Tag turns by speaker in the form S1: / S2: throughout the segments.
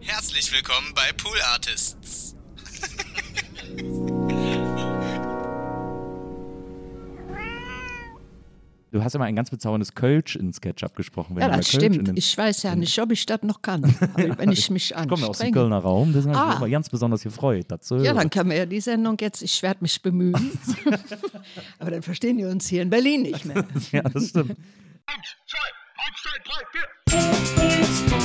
S1: Herzlich willkommen bei Pool Artists.
S2: Du hast immer ein ganz bezauberndes Kölsch in SketchUp gesprochen.
S3: ja, das stimmt. Ich weiß ja nicht, ob ich das noch kann, wenn ich mich anstrenge. Ich
S2: komme aus dem Kölner Raum, deswegen ah. habe ich mich ganz besonders gefreut. Dazu.
S3: Ja, dann können wir ja die Sendung jetzt, ich werde mich bemühen. Aber dann verstehen wir uns hier in Berlin nicht mehr.
S2: ja, das stimmt.
S4: Eins, zwei, eins, zwei, drei, vier.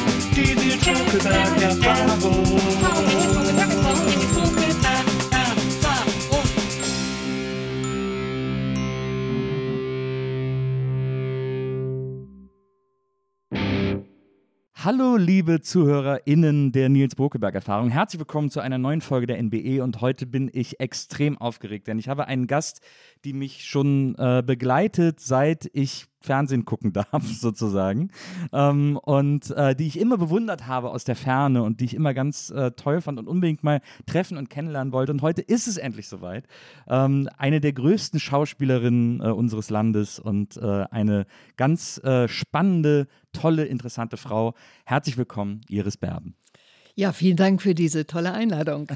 S2: Hallo, liebe ZuhörerInnen der Nils Bokeberg-Erfahrung. Herzlich willkommen zu einer neuen Folge der NBE und heute bin ich extrem aufgeregt, denn ich habe einen Gast, die mich schon äh, begleitet, seit ich Fernsehen gucken darf, sozusagen. Ähm, und äh, die ich immer bewundert habe aus der Ferne und die ich immer ganz äh, toll fand und unbedingt mal treffen und kennenlernen wollte. Und heute ist es endlich soweit. Ähm, eine der größten Schauspielerinnen äh, unseres Landes und äh, eine ganz äh, spannende, tolle, interessante Frau. Herzlich willkommen, Iris Berben.
S3: Ja, vielen Dank für diese tolle Einladung.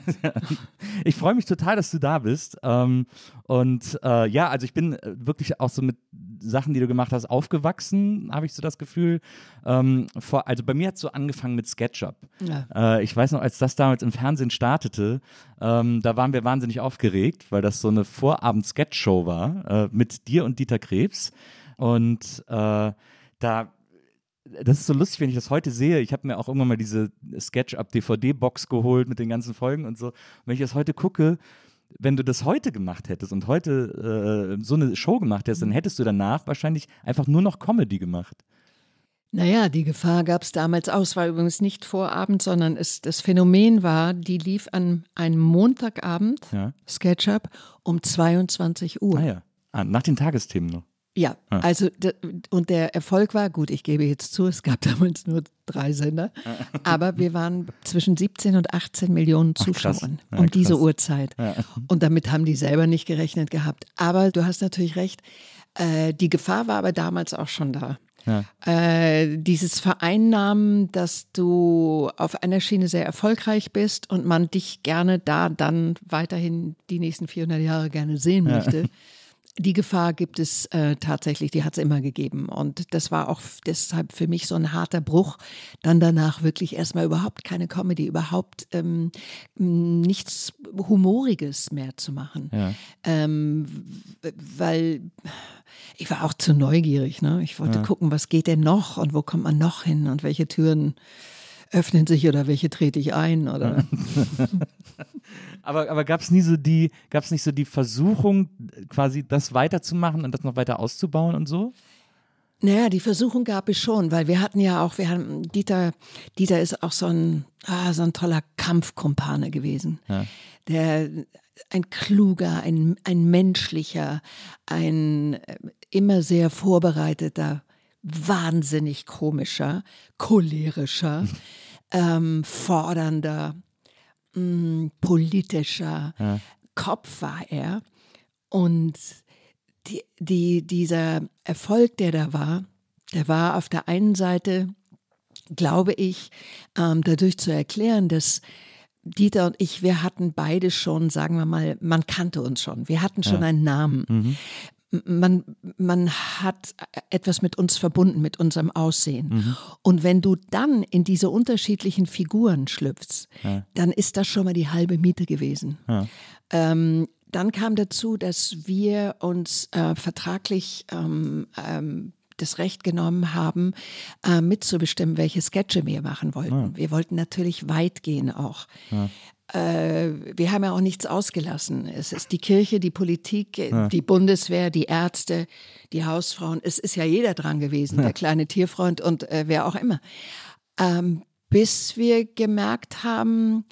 S2: ich freue mich total, dass du da bist. Ähm, und äh, ja, also ich bin äh, wirklich auch so mit Sachen, die du gemacht hast, aufgewachsen, habe ich so das Gefühl. Ähm, also bei mir hat es so angefangen mit SketchUp. Ja. Äh, ich weiß noch, als das damals im Fernsehen startete, ähm, da waren wir wahnsinnig aufgeregt, weil das so eine Vorabend-Sketch-Show war mit dir und Dieter Krebs. Und da das ist so lustig, wenn ich das heute sehe. Ich habe mir auch irgendwann mal diese SketchUp-DVD-Box geholt mit den ganzen Folgen und so. Und wenn ich das heute gucke, wenn du das heute gemacht hättest und heute äh, so eine Show gemacht hättest, dann hättest du danach wahrscheinlich einfach nur noch Comedy gemacht.
S3: Naja, die Gefahr gab es damals auch. Es war übrigens nicht Vorabend, sondern es, das Phänomen war, die lief an einem Montagabend, ja. SketchUp, um 22 Uhr.
S2: Ah ja, ah, nach den Tagesthemen noch.
S3: Ja, also und der Erfolg war, gut, ich gebe jetzt zu, es gab damals nur drei Sender, aber wir waren zwischen 17 und 18 Millionen Zuschauern ja, um diese Uhrzeit. Ja. Und damit haben die selber nicht gerechnet gehabt. Aber du hast natürlich recht, äh, die Gefahr war aber damals auch schon da. Ja. Äh, dieses Vereinnahmen, dass du auf einer Schiene sehr erfolgreich bist und man dich gerne da dann weiterhin die nächsten 400 Jahre gerne sehen möchte. Die Gefahr gibt es äh, tatsächlich, die hat es immer gegeben. Und das war auch deshalb für mich so ein harter Bruch, dann danach wirklich erstmal überhaupt keine Comedy, überhaupt ähm, nichts Humoriges mehr zu machen. Ja. Ähm, weil ich war auch zu neugierig. Ne? Ich wollte ja. gucken, was geht denn noch und wo kommt man noch hin und welche Türen öffnen sich oder welche trete ich ein oder.
S2: aber aber gab es nie so die, gab es nicht so die Versuchung, quasi das weiterzumachen und das noch weiter auszubauen und so?
S3: Naja, die Versuchung gab es schon, weil wir hatten ja auch, wir haben, Dieter, Dieter ist auch so ein, ah, so ein toller Kampfkumpane gewesen. Ja. Der, ein kluger, ein, ein menschlicher, ein äh, immer sehr vorbereiteter wahnsinnig komischer, cholerischer, ähm, fordernder, mh, mm, politischer ja. Kopf war er. Und die, die, dieser Erfolg, der da war, der war auf der einen Seite, glaube ich, ähm, dadurch zu erklären, dass Dieter und ich, wir hatten beide schon, sagen wir mal, man kannte uns schon. Wir hatten schon ja. einen Namen. Mhm man, man hat etwas mit uns verbunden, mit unserem Aussehen. Mhm. Und wenn du dann in diese unterschiedlichen Figuren schlüpfst, ja. dann ist das schon mal die halbe Miete gewesen. Ja. Ähm, dann kam dazu, dass wir uns äh, vertraglich ähm, ähm, das Recht genommen haben, äh, mitzubestimmen, welche Sketche wir machen wollten. Ja. Wir wollten natürlich weit gehen auch. Ja äh, wir haben ja auch nichts ausgelassen. Es ist die Kirche, die Politik, ja. die Bundeswehr, die Ärzte, die Hausfrauen. Es ist ja jeder dran gewesen, ja. der kleine Tierfreund und äh, wer auch immer. Ähm, bis wir gemerkt haben,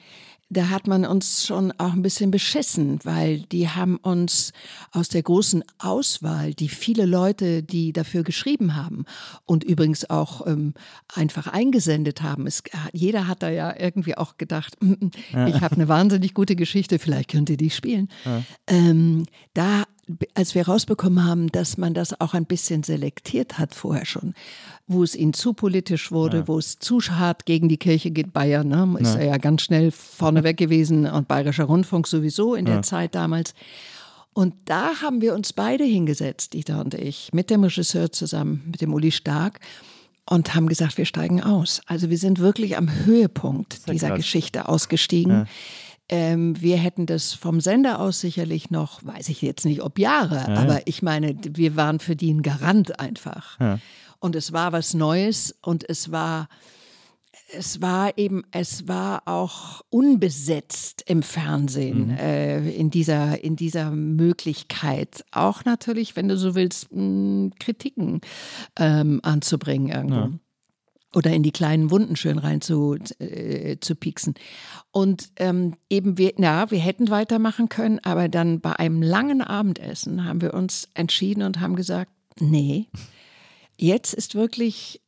S3: da hat man uns schon auch ein bisschen beschissen, weil die haben uns aus der großen Auswahl, die viele Leute, die dafür geschrieben haben und übrigens auch ähm, einfach eingesendet haben. Es, jeder hat da ja irgendwie auch gedacht, mm, mm, ich habe eine wahnsinnig gute Geschichte, vielleicht könnt ihr die spielen. Ja. Ähm, da als wir rausbekommen haben, dass man das auch ein bisschen selektiert hat vorher schon, wo es ihnen zu politisch wurde, ja. wo es zu hart gegen die Kirche geht, Bayern, ne, ist ja. er ja ganz schnell vorneweg gewesen und Bayerischer Rundfunk sowieso in der ja. Zeit damals. Und da haben wir uns beide hingesetzt, Dieter und ich, mit dem Regisseur zusammen, mit dem Uli Stark und haben gesagt, wir steigen aus. Also wir sind wirklich am Höhepunkt dieser krass. Geschichte ausgestiegen. Ähm, wir hätten das vom Sender aus sicherlich noch, weiß ich jetzt nicht, ob Jahre, ja. aber ich meine, wir waren für die ein Garant einfach. Ja. Und es war was Neues und es war es war eben, es war auch unbesetzt im Fernsehen mhm. äh, in dieser in dieser Möglichkeit. Auch natürlich, wenn du so willst, mh, Kritiken ähm, anzubringen irgendwo. Oder in die kleinen Wunden schön rein zu, äh, zu pieksen. Und ähm, eben wir, ja, wir hätten weitermachen können, aber dann bei einem langen Abendessen haben wir uns entschieden und haben gesagt, nee, jetzt ist wirklich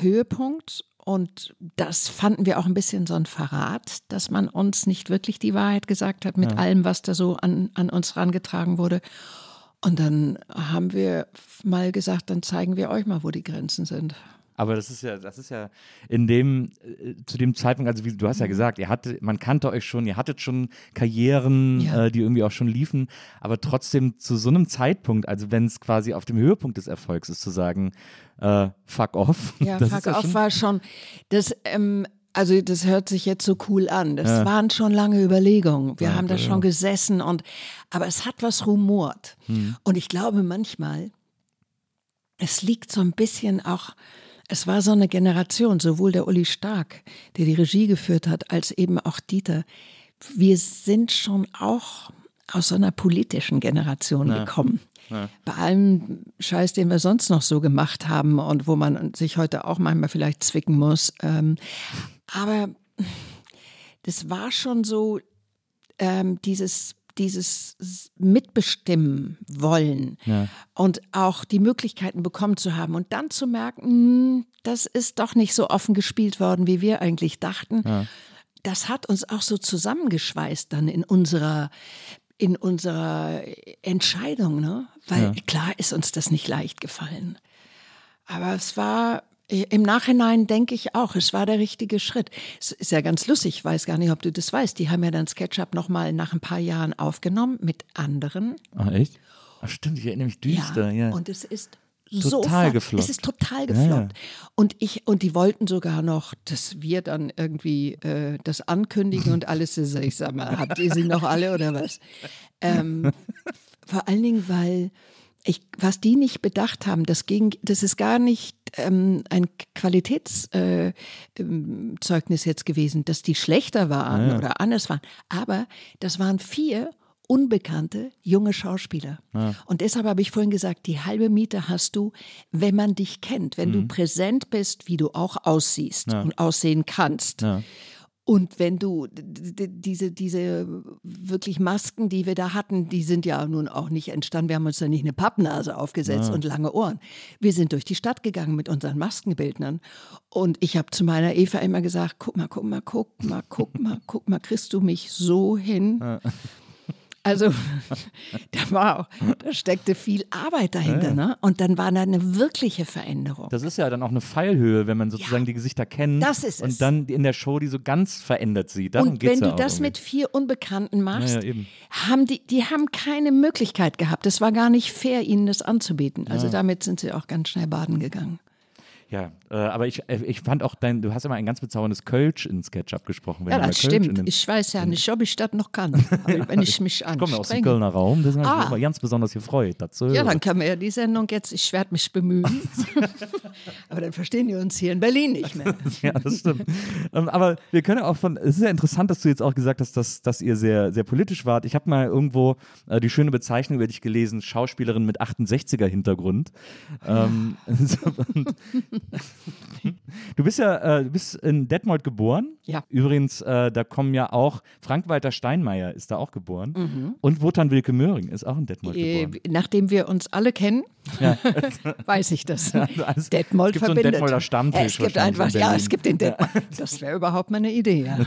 S3: Höhepunkt und das fanden wir auch ein bisschen so ein Verrat, dass man uns nicht wirklich die Wahrheit gesagt hat mit ja. allem, was da so an, an uns rangetragen wurde. Und dann haben wir mal gesagt, dann zeigen wir euch mal, wo die Grenzen sind.
S2: Aber das ist ja, das ist ja in dem, äh, zu dem Zeitpunkt, also wie du hast ja mhm. gesagt, ihr hattet, man kannte euch schon, ihr hattet schon Karrieren, ja. äh, die irgendwie auch schon liefen, aber trotzdem zu so einem Zeitpunkt, also wenn es quasi auf dem Höhepunkt des Erfolgs ist, zu sagen, äh, fuck off.
S3: Ja, fuck off schon war schon, das, ähm, also das hört sich jetzt so cool an. Das ja. waren schon lange Überlegungen. Wir ja, haben da schon gesessen und, aber es hat was rumort. Hm. Und ich glaube manchmal, es liegt so ein bisschen auch es war so eine Generation, sowohl der Uli Stark, der die Regie geführt hat, als eben auch Dieter. Wir sind schon auch aus so einer politischen Generation ja. gekommen. Ja. Bei allem Scheiß, den wir sonst noch so gemacht haben und wo man sich heute auch manchmal vielleicht zwicken muss. Ähm, aber das war schon so ähm, dieses dieses Mitbestimmen wollen ja. und auch die Möglichkeiten bekommen zu haben und dann zu merken, hm, das ist doch nicht so offen gespielt worden, wie wir eigentlich dachten. Ja. Das hat uns auch so zusammengeschweißt dann in unserer in unserer Entscheidung, ne? Weil ja. klar ist uns das nicht leicht gefallen. Aber es war im Nachhinein denke ich auch, es war der richtige Schritt. Es ist ja ganz lustig, ich weiß gar nicht, ob du das weißt. Die haben ja dann SketchUp nochmal nach ein paar Jahren aufgenommen mit anderen.
S2: Ach, echt? Ach, stimmt, ich erinnere mich düster. Ja,
S3: ja. Und es ist
S2: total
S3: so
S2: gefloppt.
S3: Es ist total gefloppt. Ja. Und ich und die wollten sogar noch, dass wir dann irgendwie äh, das ankündigen und alles. Ich sag mal, habt ihr sie noch alle oder was? Ähm, vor allen Dingen, weil ich, was die nicht bedacht haben, das ging, das ist gar nicht ähm, ein Qualitätszeugnis äh, ähm, jetzt gewesen, dass die schlechter waren ja. oder anders waren. Aber das waren vier unbekannte junge Schauspieler. Ja. Und deshalb habe ich vorhin gesagt, die halbe Miete hast du, wenn man dich kennt, wenn mhm. du präsent bist, wie du auch aussiehst ja. und aussehen kannst. Und wenn du diese, diese wirklich Masken, die wir da hatten, die sind ja nun auch nicht entstanden. Wir haben uns da nicht eine Pappnase aufgesetzt ja. und lange Ohren. Wir sind durch die Stadt gegangen mit unseren Maskenbildnern. Und ich habe zu meiner Eva immer gesagt: guck mal, guck mal, guck mal, guck mal, guck mal, kriegst du mich so hin? Ja. Also da war auch, da steckte viel Arbeit dahinter, ja. ne? Und dann war da eine wirkliche Veränderung.
S2: Das ist ja dann auch eine Fallhöhe, wenn man sozusagen ja, die Gesichter kennt
S3: das ist
S2: und dann in der Show die so ganz verändert sieht. Darum
S3: und wenn
S2: du
S3: ja das
S2: irgendwie.
S3: mit vier Unbekannten machst, haben die, die haben keine Möglichkeit gehabt. Es war gar nicht fair, ihnen das anzubieten. Also damit sind sie auch ganz schnell baden gegangen.
S2: Ja, äh, aber ich, äh, ich fand auch dein, du hast immer ein ganz bezauberndes Kölsch in SketchUp gesprochen.
S3: ja, das stimmt. Ich weiß ja nicht, ob ich das noch kann, wenn ich mich anstrenge. Ich komme
S2: aus dem Kölner Raum, das ist ah. immer ganz besonders gefreut dazu.
S3: Ja, dann kann man ja die Sendung jetzt, ich werde mich bemühen. aber dann verstehen die uns hier in Berlin nicht mehr.
S2: ja, das stimmt. Ähm, aber wir können auch von, es ist ja interessant, dass du jetzt auch gesagt hast, dass, dass ihr sehr, sehr politisch wart. Ich habe mal irgendwo äh, die schöne Bezeichnung über dich gelesen, Schauspielerin mit 68er Hintergrund. Ähm, Du bist ja, äh, du bist in Detmold geboren.
S3: Ja.
S2: Übrigens, äh, da kommen ja auch Frank-Walter Steinmeier ist da auch geboren. Und Wotan Wilke Möhring ist auch in Detmold
S3: Mhm. Äh,
S2: geboren.
S3: nachdem wir uns alle kennen,
S2: Ja.
S3: weiß ich das.
S2: also alles-
S3: Detmold
S2: es gibt so einen
S3: verbindet.
S2: Detmolder Stammtisch
S3: Ja, es gibt einfach,
S2: in
S3: ja, es gibt den Detmold. Das wäre überhaupt mal eine Idee. Ja.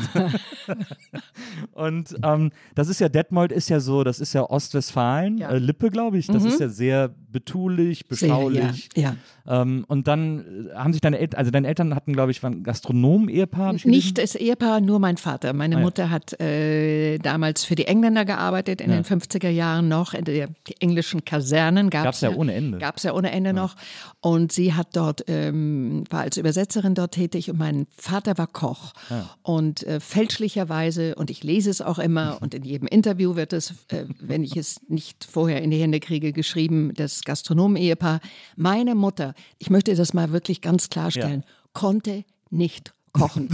S2: Und ähm, das ist ja, Detmold ist ja so, das ist ja Ostwestfalen,
S3: Ja. Mhm.
S2: äh, Lippe, glaube ich. Das ist ja sehr betulich,
S3: Sehr,
S2: beschaulich.
S3: ja, ja.
S2: Ähm, und dann äh, haben sich deine Eltern, also deine Eltern hatten, glaube ich, waren Gastronomen-Ehepaar.
S3: Nicht das Ehepaar, nur mein Vater. Meine
S2: Ah, ja.
S3: Mutter hat äh, damals für die Engländer gearbeitet, in
S2: Ja.
S3: den 50er Jahren noch. In der, die englischen Kasernen gab es
S2: ja ohne Ende.
S3: Gab es ja ohne Ende noch. Und sie hat dort, ähm, war als Übersetzerin dort tätig und mein Vater war Koch. Und äh, fälschlicherweise, und ich lese es auch immer und in jedem Interview wird es, äh, wenn ich es nicht vorher in die Hände kriege, geschrieben, das Gastronomen-Ehepaar. Meine Mutter, ich möchte das mal wirklich ganz klarstellen, konnte nicht kochen.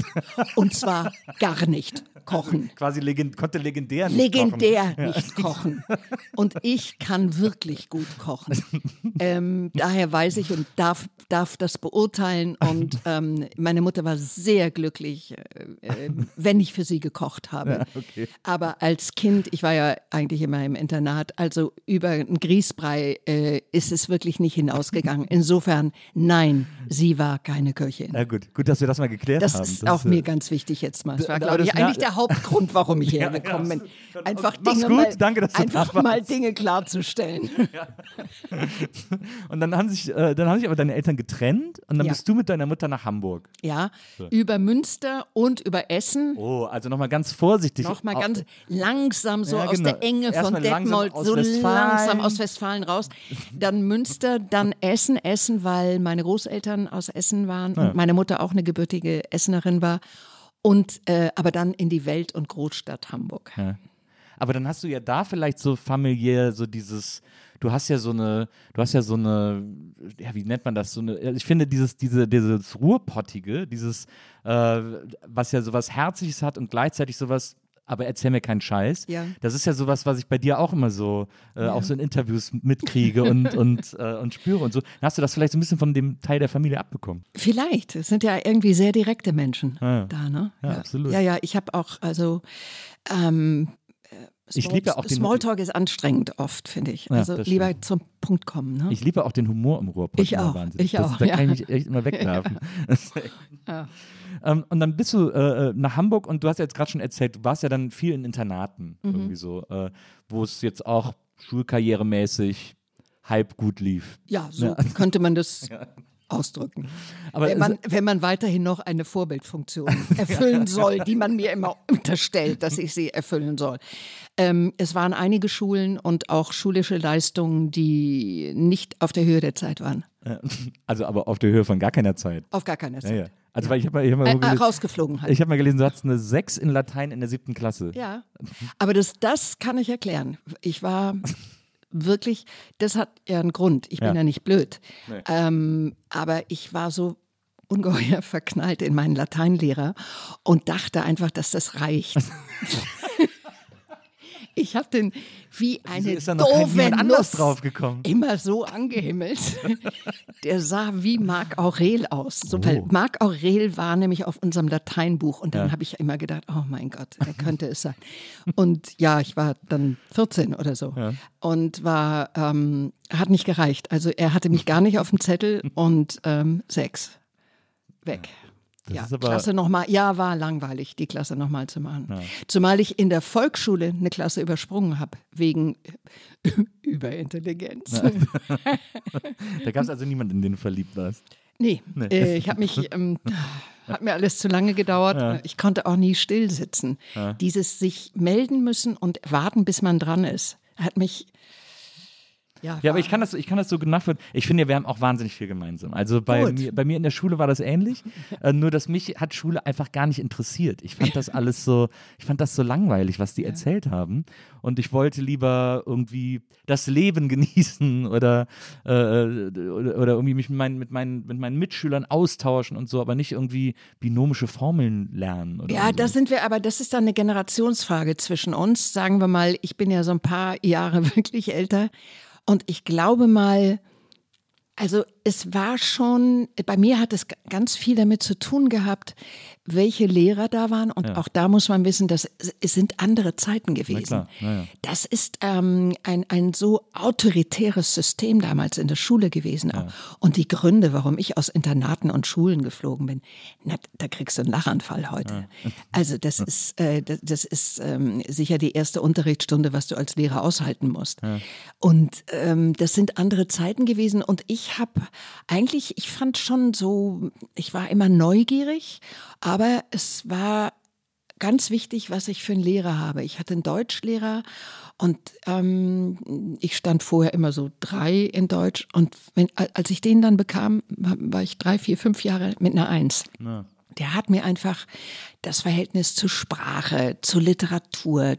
S3: Und zwar gar nicht kochen.
S2: Quasi legend, konnte legendär nicht
S3: Legendär
S2: kochen.
S3: nicht kochen. Und ich kann wirklich gut kochen. Ähm, daher weiß ich und darf, darf das beurteilen. Und ähm, meine Mutter war sehr glücklich, äh, äh, wenn ich für sie gekocht habe.
S2: okay.
S3: Aber als Kind, ich war ja eigentlich immer im Internat, also über einen Grießbrei äh, ist es wirklich nicht hinausgegangen. Insofern, nein, sie war keine Köchin.
S2: Na gut, gut, dass wir das mal geklärt
S3: Das
S2: haben.
S3: ist auch
S2: äh,
S3: mir ganz wichtig jetzt mal. Das war, glaube ich,
S2: das-
S3: eigentlich der Hauptgrund, warum ich hergekommen bin. Einfach Dinge,
S2: gut,
S3: mal,
S2: danke, dass du
S3: einfach mal. Dinge klarzustellen.
S2: Und dann haben sich, äh, dann haben sich aber deine Eltern getrennt und dann bist du mit deiner Mutter nach Hamburg.
S3: Ja, über Münster und über Essen.
S2: Oh, also nochmal ganz vorsichtig.
S3: Nochmal ganz langsam so
S2: Ja,
S3: aus
S2: genau.
S3: der Enge von
S2: Erstmal langsam
S3: Detmold, so langsam aus Westfalen raus. Dann Münster, dann Essen, Essen, weil meine Großeltern aus Essen waren und meine Mutter auch eine gebürtige Essenerin war. Und äh, aber dann in die Welt- und Großstadt Hamburg.
S2: Aber dann hast du ja da vielleicht so familiär so dieses, du hast ja so eine, du hast ja so eine, ja, wie nennt man das? So eine, ich finde dieses, diese, dieses Ruhrpottige, dieses, äh, was ja sowas Herzliches hat und gleichzeitig sowas, aber erzähl mir keinen Scheiß.
S3: Ja.
S2: Das ist ja sowas, was ich bei dir auch immer so, äh, auch so in Interviews mitkriege und, und, äh, und spüre und so. Dann hast du das vielleicht so ein bisschen von dem Teil der Familie abbekommen.
S3: Vielleicht. Es sind ja irgendwie sehr direkte Menschen
S2: Ja.
S3: da, ne?
S2: Ja, absolut.
S3: Ja, ja, ich habe auch, also ähm, äh,
S2: Ich
S3: Small-
S2: liebe ja auch den-
S3: Smalltalk ist anstrengend oft, finde ich.
S2: Ja,
S3: Also
S2: das
S3: lieber
S2: stimmt.
S3: zum Punkt kommen. Ne?
S2: Ich liebe auch den Humor im Ruhrpott.
S3: Ich auch,
S2: Wahnsinn.
S3: ich
S2: das,
S3: auch,
S2: Da
S3: ja.
S2: kann ich mich echt immer wegwerfen.
S3: Ja.
S2: Ähm, und dann bist du äh, nach Hamburg und du hast ja jetzt gerade schon erzählt, du warst ja dann viel in Internaten
S3: Mhm.
S2: irgendwie so, äh, wo es jetzt auch schulkarrieremäßig halb gut lief.
S3: Ja, so könnte man das ausdrücken.
S2: Aber
S3: wenn, man, wenn man weiterhin noch eine Vorbildfunktion erfüllen soll, die man mir immer unterstellt, dass ich sie erfüllen soll. Ähm, es waren einige Schulen und auch schulische Leistungen, die nicht auf der Höhe der Zeit waren.
S2: Also aber auf der Höhe von gar keiner Zeit.
S3: Auf gar keiner
S2: Ja,
S3: Zeit.
S2: ja. Also weil ich habe mal, ich hab mal,
S3: Äh,
S2: gelesen,
S3: rausgeflogen halt.
S2: ich hab mal gelesen, du hattest eine 6 in Latein in der siebten Klasse.
S3: Ja, aber das, das kann ich erklären. Ich war wirklich, das hat ja einen Grund. Ich bin
S2: Ja.
S3: ja, nicht blöd.
S2: Nee.
S3: Ähm, aber ich war so ungeheuer verknallt in meinen Lateinlehrer und dachte einfach, dass das reicht. ich habe den wie eine
S2: ist da noch
S3: doofe Nuss
S2: drauf gekommen?
S3: immer so angehimmelt. Der sah wie Marc Aurel aus. So, weil
S2: Oh.
S3: Marc Aurel war nämlich auf unserem Lateinbuch und dann
S2: Ja.
S3: habe ich immer gedacht, oh mein Gott, er könnte es sein. Und ja, ich war dann 14 oder so
S2: Ja.
S3: und war, ähm, hat nicht gereicht. Also er hatte mich gar nicht auf dem Zettel und ähm, sechs. Weg.
S2: Das
S3: ja,
S2: ist aber-
S3: Klasse nochmal, ja, war langweilig, die Klasse nochmal zu machen. Zumal ich in der Volksschule eine Klasse übersprungen habe, wegen Überintelligenz.
S2: Da gab es also niemanden, in den du verliebt warst.
S3: Nee, Äh, ich habe mich, ähm, hat mir alles zu lange gedauert. Ich konnte auch nie still sitzen. Dieses sich melden müssen und warten, bis man dran ist, hat mich. Ja,
S2: Ja, aber ich kann das, ich kann das so nachvollziehen. Ich finde, wir haben auch wahnsinnig viel gemeinsam. Also bei mir, bei mir in der Schule war das ähnlich. äh, nur, dass mich hat Schule einfach gar nicht interessiert. Ich fand das alles so, ich fand das so langweilig, was die erzählt haben. Und ich wollte lieber irgendwie das Leben genießen oder, äh, oder, oder irgendwie mich mit meinen, mit, meinen, mit meinen Mitschülern austauschen und so, aber nicht irgendwie binomische Formeln lernen.
S3: Ja,
S2: so.
S3: da sind wir, aber das ist dann eine Generationsfrage zwischen uns. Sagen wir mal, ich bin ja so ein paar Jahre wirklich älter und ich glaube mal, Also es war schon, bei mir hat es ganz viel damit zu tun gehabt, welche Lehrer da waren. Und
S2: Ja.
S3: auch da muss man wissen, dass es sind andere Zeiten gewesen.
S2: klar, ja, ja.
S3: Das ist ähm, ein, ein so autoritäres System damals in der Schule gewesen. Auch. Und die Gründe, warum ich aus Internaten und Schulen geflogen bin, na, da kriegst du einen Lachanfall heute. Also das ist, äh, das, das ist ähm, sicher die erste Unterrichtsstunde, was du als Lehrer aushalten musst. Und ähm, das sind andere Zeiten gewesen. Und ich habe eigentlich, ich fand schon so, ich war immer neugierig, aber es war ganz wichtig, was ich für einen Lehrer habe. Ich hatte einen Deutschlehrer und ähm, ich stand vorher immer so drei in Deutsch. Und wenn, als ich den dann bekam, war ich drei, vier, fünf Jahre mit einer Eins.
S2: Ja.
S3: Der hat mir einfach das Verhältnis zu Sprache, zu Literatur,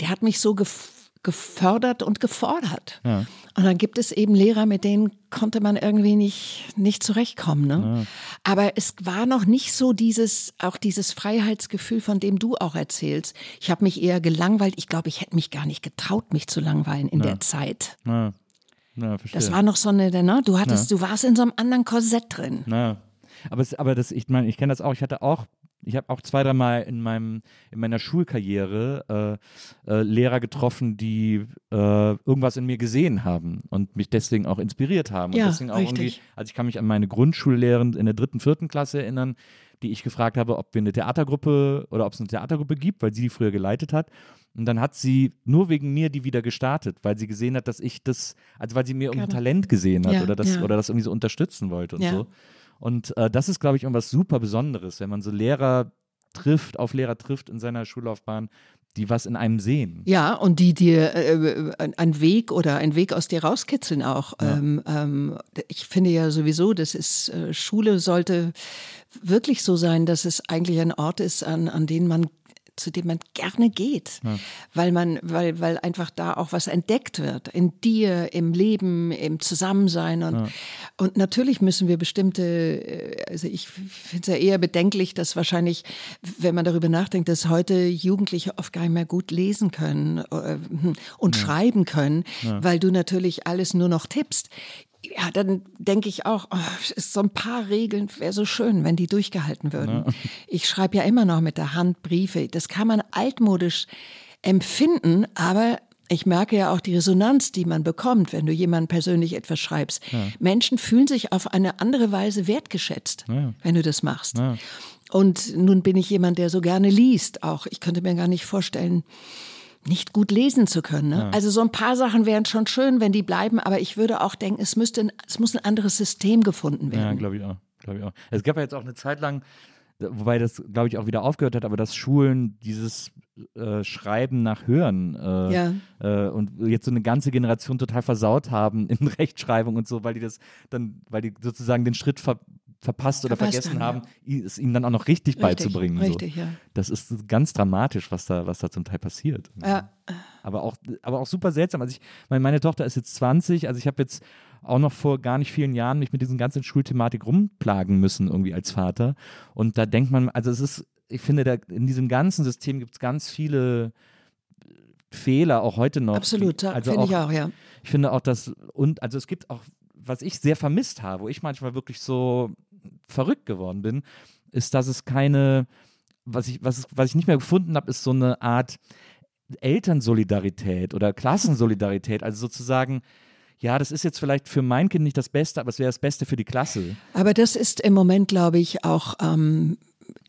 S3: der hat mich so gef gefördert und gefordert.
S2: Ja.
S3: Und dann gibt es eben Lehrer, mit denen konnte man irgendwie nicht, nicht zurechtkommen. Ne? Aber es war noch nicht so dieses, auch dieses Freiheitsgefühl, von dem du auch erzählst. Ich habe mich eher gelangweilt. Ich glaube, ich hätte mich gar nicht getraut, mich zu langweilen in der Zeit.
S2: Ja. Ja, verstehe.
S3: Das war noch so eine, ne? Du hattest, du warst in so einem anderen Korsett drin.
S2: Aber, es, aber das, ich meine, ich kenne das auch. Ich hatte auch, ich habe auch zwei, dreimal in meinem, in meiner Schulkarriere äh, äh, Lehrer getroffen, die äh, irgendwas in mir gesehen haben und mich deswegen auch inspiriert haben.
S3: Ja,
S2: und deswegen auch irgendwie,
S3: richtig.
S2: also ich kann mich an meine Grundschullehrerin in der dritten, vierten Klasse erinnern, die ich gefragt habe, ob wir eine Theatergruppe oder ob es eine Theatergruppe gibt, weil sie die früher geleitet hat. Und dann hat sie nur wegen mir die wieder gestartet, weil sie gesehen hat, dass ich das, also weil sie mir irgendwie. Talent gesehen hat
S3: Ja,
S2: oder das
S3: ja.
S2: oder das irgendwie so unterstützen wollte und
S3: Ja.
S2: so. Und äh, das ist, glaube ich, irgendwas super Besonderes, wenn man so Lehrer trifft, auf Lehrer trifft in seiner Schullaufbahn, die was in einem sehen.
S3: Ja, und die dir äh, ein- ein Weg oder ein Weg aus dir rauskitzeln auch. Ähm, ähm, ich finde ja sowieso, das ist äh, Schule sollte wirklich so sein, dass es eigentlich ein Ort ist, an, an den man zu dem man gerne geht, weil man, weil, weil einfach da auch was entdeckt wird in dir, im Leben, im Zusammensein und und natürlich müssen wir bestimmte, äh, also ich finde es ja eher bedenklich, dass wahrscheinlich, wenn man darüber nachdenkt, dass heute Jugendliche oft gar nicht mehr gut lesen können äh, und schreiben können, weil du natürlich alles nur noch tippst. Ja, dann denke ich auch, oh, ist so ein paar Regeln wäre so schön, wenn die durchgehalten würden. Ich schreibe ja immer noch mit der Hand Briefe. Das kann man altmodisch empfinden, aber ich merke ja auch die Resonanz, die man bekommt, wenn du jemandem persönlich etwas schreibst. Menschen fühlen sich auf eine andere Weise wertgeschätzt, wenn du das machst. Und nun bin ich jemand, der so gerne liest. Auch ich könnte mir gar nicht vorstellen, nicht gut lesen zu können. Ne? Also so ein paar Sachen wären schon schön, wenn die bleiben, aber ich würde auch denken, es müsste, es muss ein anderes System gefunden
S2: Ja,
S3: werden.
S2: glaube ich auch. Glaube ich auch. Es gab ja jetzt auch eine Zeit lang, wobei das, glaube ich, auch wieder aufgehört hat, aber dass Schulen dieses äh, Schreiben nach Hören äh,
S3: Ja.
S2: äh, und jetzt so eine ganze Generation total versaut haben in Rechtschreibung und so, weil die das dann, weil die sozusagen den Schritt ver verpasst oder
S3: Verpasst
S2: vergessen
S3: haben,
S2: i- es ihnen dann auch noch richtig,
S3: Richtig,
S2: beizubringen.
S3: richtig,
S2: so.
S3: ja.
S2: Das ist ganz dramatisch, was da, was da zum Teil passiert.
S3: Ja.
S2: Aber auch, aber auch super seltsam. Also ich, meine, meine Tochter ist jetzt 20, also ich habe jetzt auch noch vor gar nicht vielen Jahren mich mit diesen ganzen Schulthematik rumplagen müssen, irgendwie als Vater. Und da denkt man, also es ist, ich finde, da, in diesem ganzen System gibt es ganz viele Fehler, auch heute noch.
S3: Absolut,
S2: also
S3: finde ich auch, ja.
S2: ich finde auch, dass, und also es gibt auch, was ich sehr vermisst habe, wo ich manchmal wirklich so verrückt geworden bin, ist, dass es keine, was ich, was, was ich nicht mehr gefunden habe, ist so eine Art Elternsolidarität oder Klassensolidarität. Also sozusagen, ja, das ist jetzt vielleicht für mein Kind nicht das Beste, aber es wäre das Beste für die Klasse.
S3: Aber das ist im Moment, glaube ich, auch, ähm,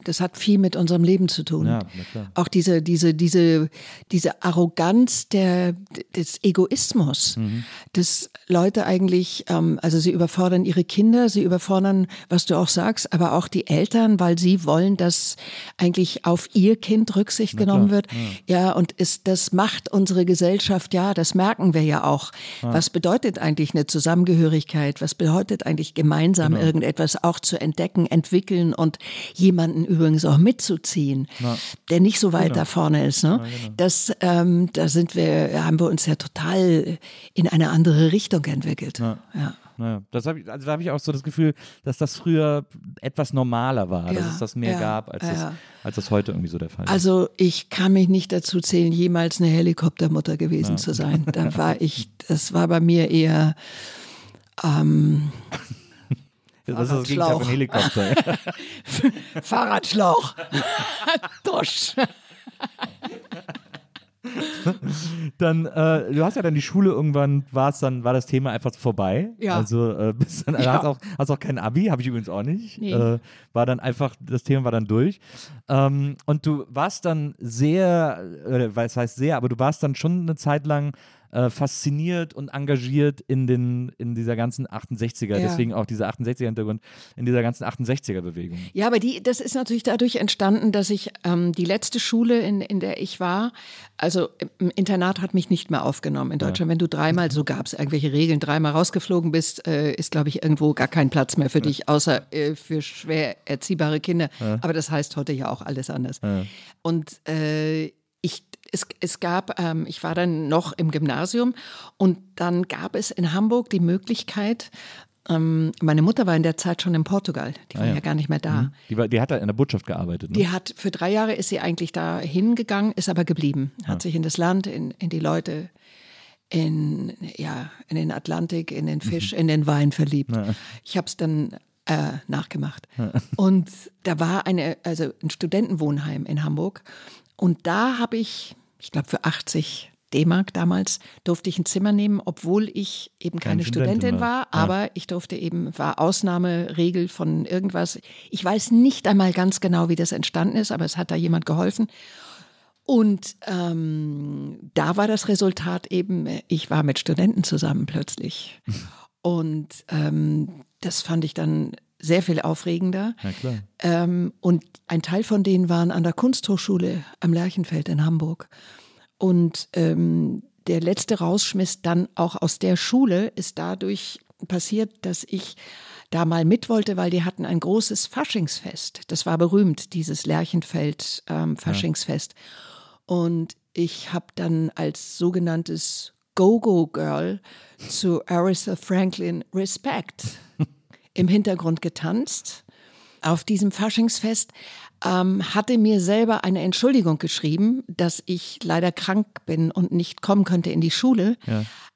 S3: das hat viel mit unserem Leben zu tun.
S2: Ja, na klar.
S3: Auch diese, diese, diese, diese Arroganz der, des Egoismus,
S2: Mhm.
S3: dass Leute eigentlich, ähm, also sie überfordern ihre Kinder, sie überfordern, was du auch sagst, aber auch die Eltern, weil sie wollen, dass eigentlich auf ihr Kind Rücksicht genommen wird. Ja, und ist, das macht unsere Gesellschaft, ja, das merken wir ja auch. Was bedeutet eigentlich eine Zusammengehörigkeit? Was bedeutet eigentlich gemeinsam
S2: Genau.
S3: irgendetwas auch zu entdecken, entwickeln und jemanden übrigens auch mitzuziehen, der nicht so weit da vorne ist. Ne? Das, ähm, da sind wir, haben wir uns ja total in eine andere Richtung entwickelt. Ja.
S2: Naja, das hab ich, also da habe ich auch so das Gefühl, dass das früher etwas normaler war, dass
S3: Ja,
S2: es das mehr
S3: ja,
S2: gab, als,
S3: ja.
S2: das, als das heute irgendwie so der Fall ist.
S3: Also ich kann mich nicht dazu zählen, jemals eine Helikoptermutter gewesen zu sein. Da war ich, das war bei mir eher Ähm,
S2: Das ist das Gegenteil von Helikopter.
S3: Fahrradschlauch. Dusch.
S2: dann, äh, du hast ja dann die Schule irgendwann, war es dann, war das Thema einfach vorbei.
S3: Ja.
S2: Also äh, bist dann,
S3: Ja.
S2: hast, auch, hast auch kein Abi, habe ich übrigens auch nicht.
S3: Nee.
S2: Äh, war dann einfach, das Thema war dann durch. Ähm, und du warst dann sehr, äh, was heißt sehr, aber du warst dann schon eine Zeit lang äh, fasziniert und engagiert in den in dieser ganzen 68er,
S3: Ja.
S2: deswegen auch dieser 68er Hintergrund, in dieser ganzen 68er Bewegung.
S3: Ja, aber die, das ist natürlich dadurch entstanden, dass ich ähm, die letzte Schule, in, in der ich war, also im Internat hat mich nicht mehr aufgenommen. In Deutschland, wenn du dreimal, so gab es irgendwelche Regeln, dreimal rausgeflogen bist, äh, ist, glaube ich, irgendwo gar kein Platz mehr für dich, außer äh, für schwer erziehbare Kinder. Aber das heißt heute ja auch alles anders. Und äh, ich, es, es gab, ähm, ich war dann noch im Gymnasium und dann gab es in Hamburg die Möglichkeit, ähm, meine Mutter war in der Zeit schon in Portugal, die war
S2: Ah, ja.
S3: ja. gar nicht mehr da.
S2: Die, war, die hat da in der Botschaft gearbeitet. Ne?
S3: Die hat für drei Jahre ist sie eigentlich da hingegangen, ist aber geblieben, hat sich in das Land, in, in die Leute, in, ja, in den Atlantik, in den Fisch, in den Wein verliebt. Ich habe es dann äh, nachgemacht. Und da war eine, also ein Studentenwohnheim in Hamburg. Und da habe ich, ich glaube für 80 D-Mark damals, durfte ich ein Zimmer nehmen, obwohl ich eben
S2: Keine
S3: keine,
S2: Studentin
S3: Studentin
S2: war.
S3: aber ich durfte eben, war Ausnahmeregel von irgendwas. Ich weiß nicht einmal ganz genau, wie das entstanden ist, aber es hat da jemand geholfen. Und ähm, da war das Resultat eben, ich war mit Studenten zusammen plötzlich. Und ähm, das fand ich dann sehr viel aufregender.
S2: Ja.
S3: Ähm, und ein Teil von denen waren an der Kunsthochschule am Lerchenfeld in Hamburg. Und ähm, der letzte Rausschmiss dann auch aus der Schule ist dadurch passiert, dass ich da mal mit wollte, weil die hatten ein großes Faschingsfest. Das war berühmt, dieses Lerchenfeld ähm, Faschingsfest. Und ich habe dann als sogenanntes Go-Go-Girl zu Aretha Franklin Respect im Hintergrund getanzt auf diesem Faschingsfest, ähm, hatte mir selber eine Entschuldigung geschrieben, dass ich leider krank bin und nicht kommen könnte in die Schule.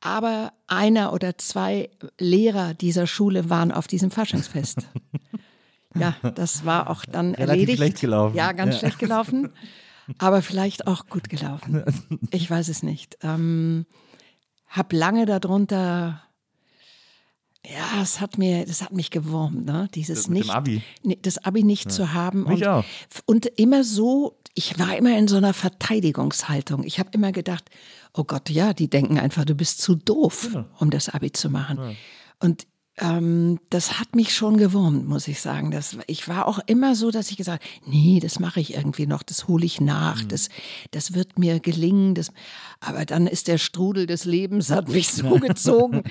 S3: Aber einer oder zwei Lehrer dieser Schule waren auf diesem Faschingsfest. ja, das war auch dann
S2: Relativ
S3: erledigt.
S2: schlecht gelaufen.
S3: Ja, ganz
S2: Ja.
S3: schlecht gelaufen. Aber vielleicht auch gut gelaufen. Ich weiß es nicht. Ähm, hab lange darunter ja, es hat mir, das hat mich gewurmt, ne? Dieses
S2: Das
S3: nicht,
S2: Abi?
S3: Nee, das Abi nicht zu haben
S2: Mich
S3: und,
S2: auch.
S3: und immer so, ich war immer in so einer Verteidigungshaltung. Ich habe immer gedacht, oh Gott, ja, die denken einfach, du bist zu doof, um das Abi zu machen. Und ähm, das hat mich schon gewurmt, muss ich sagen. Das, ich war auch immer so, dass ich gesagt habe, nee, das mache ich irgendwie noch, das hole ich nach, das, das wird mir gelingen. Das, aber dann ist der Strudel des Lebens, hat mich so gezogen.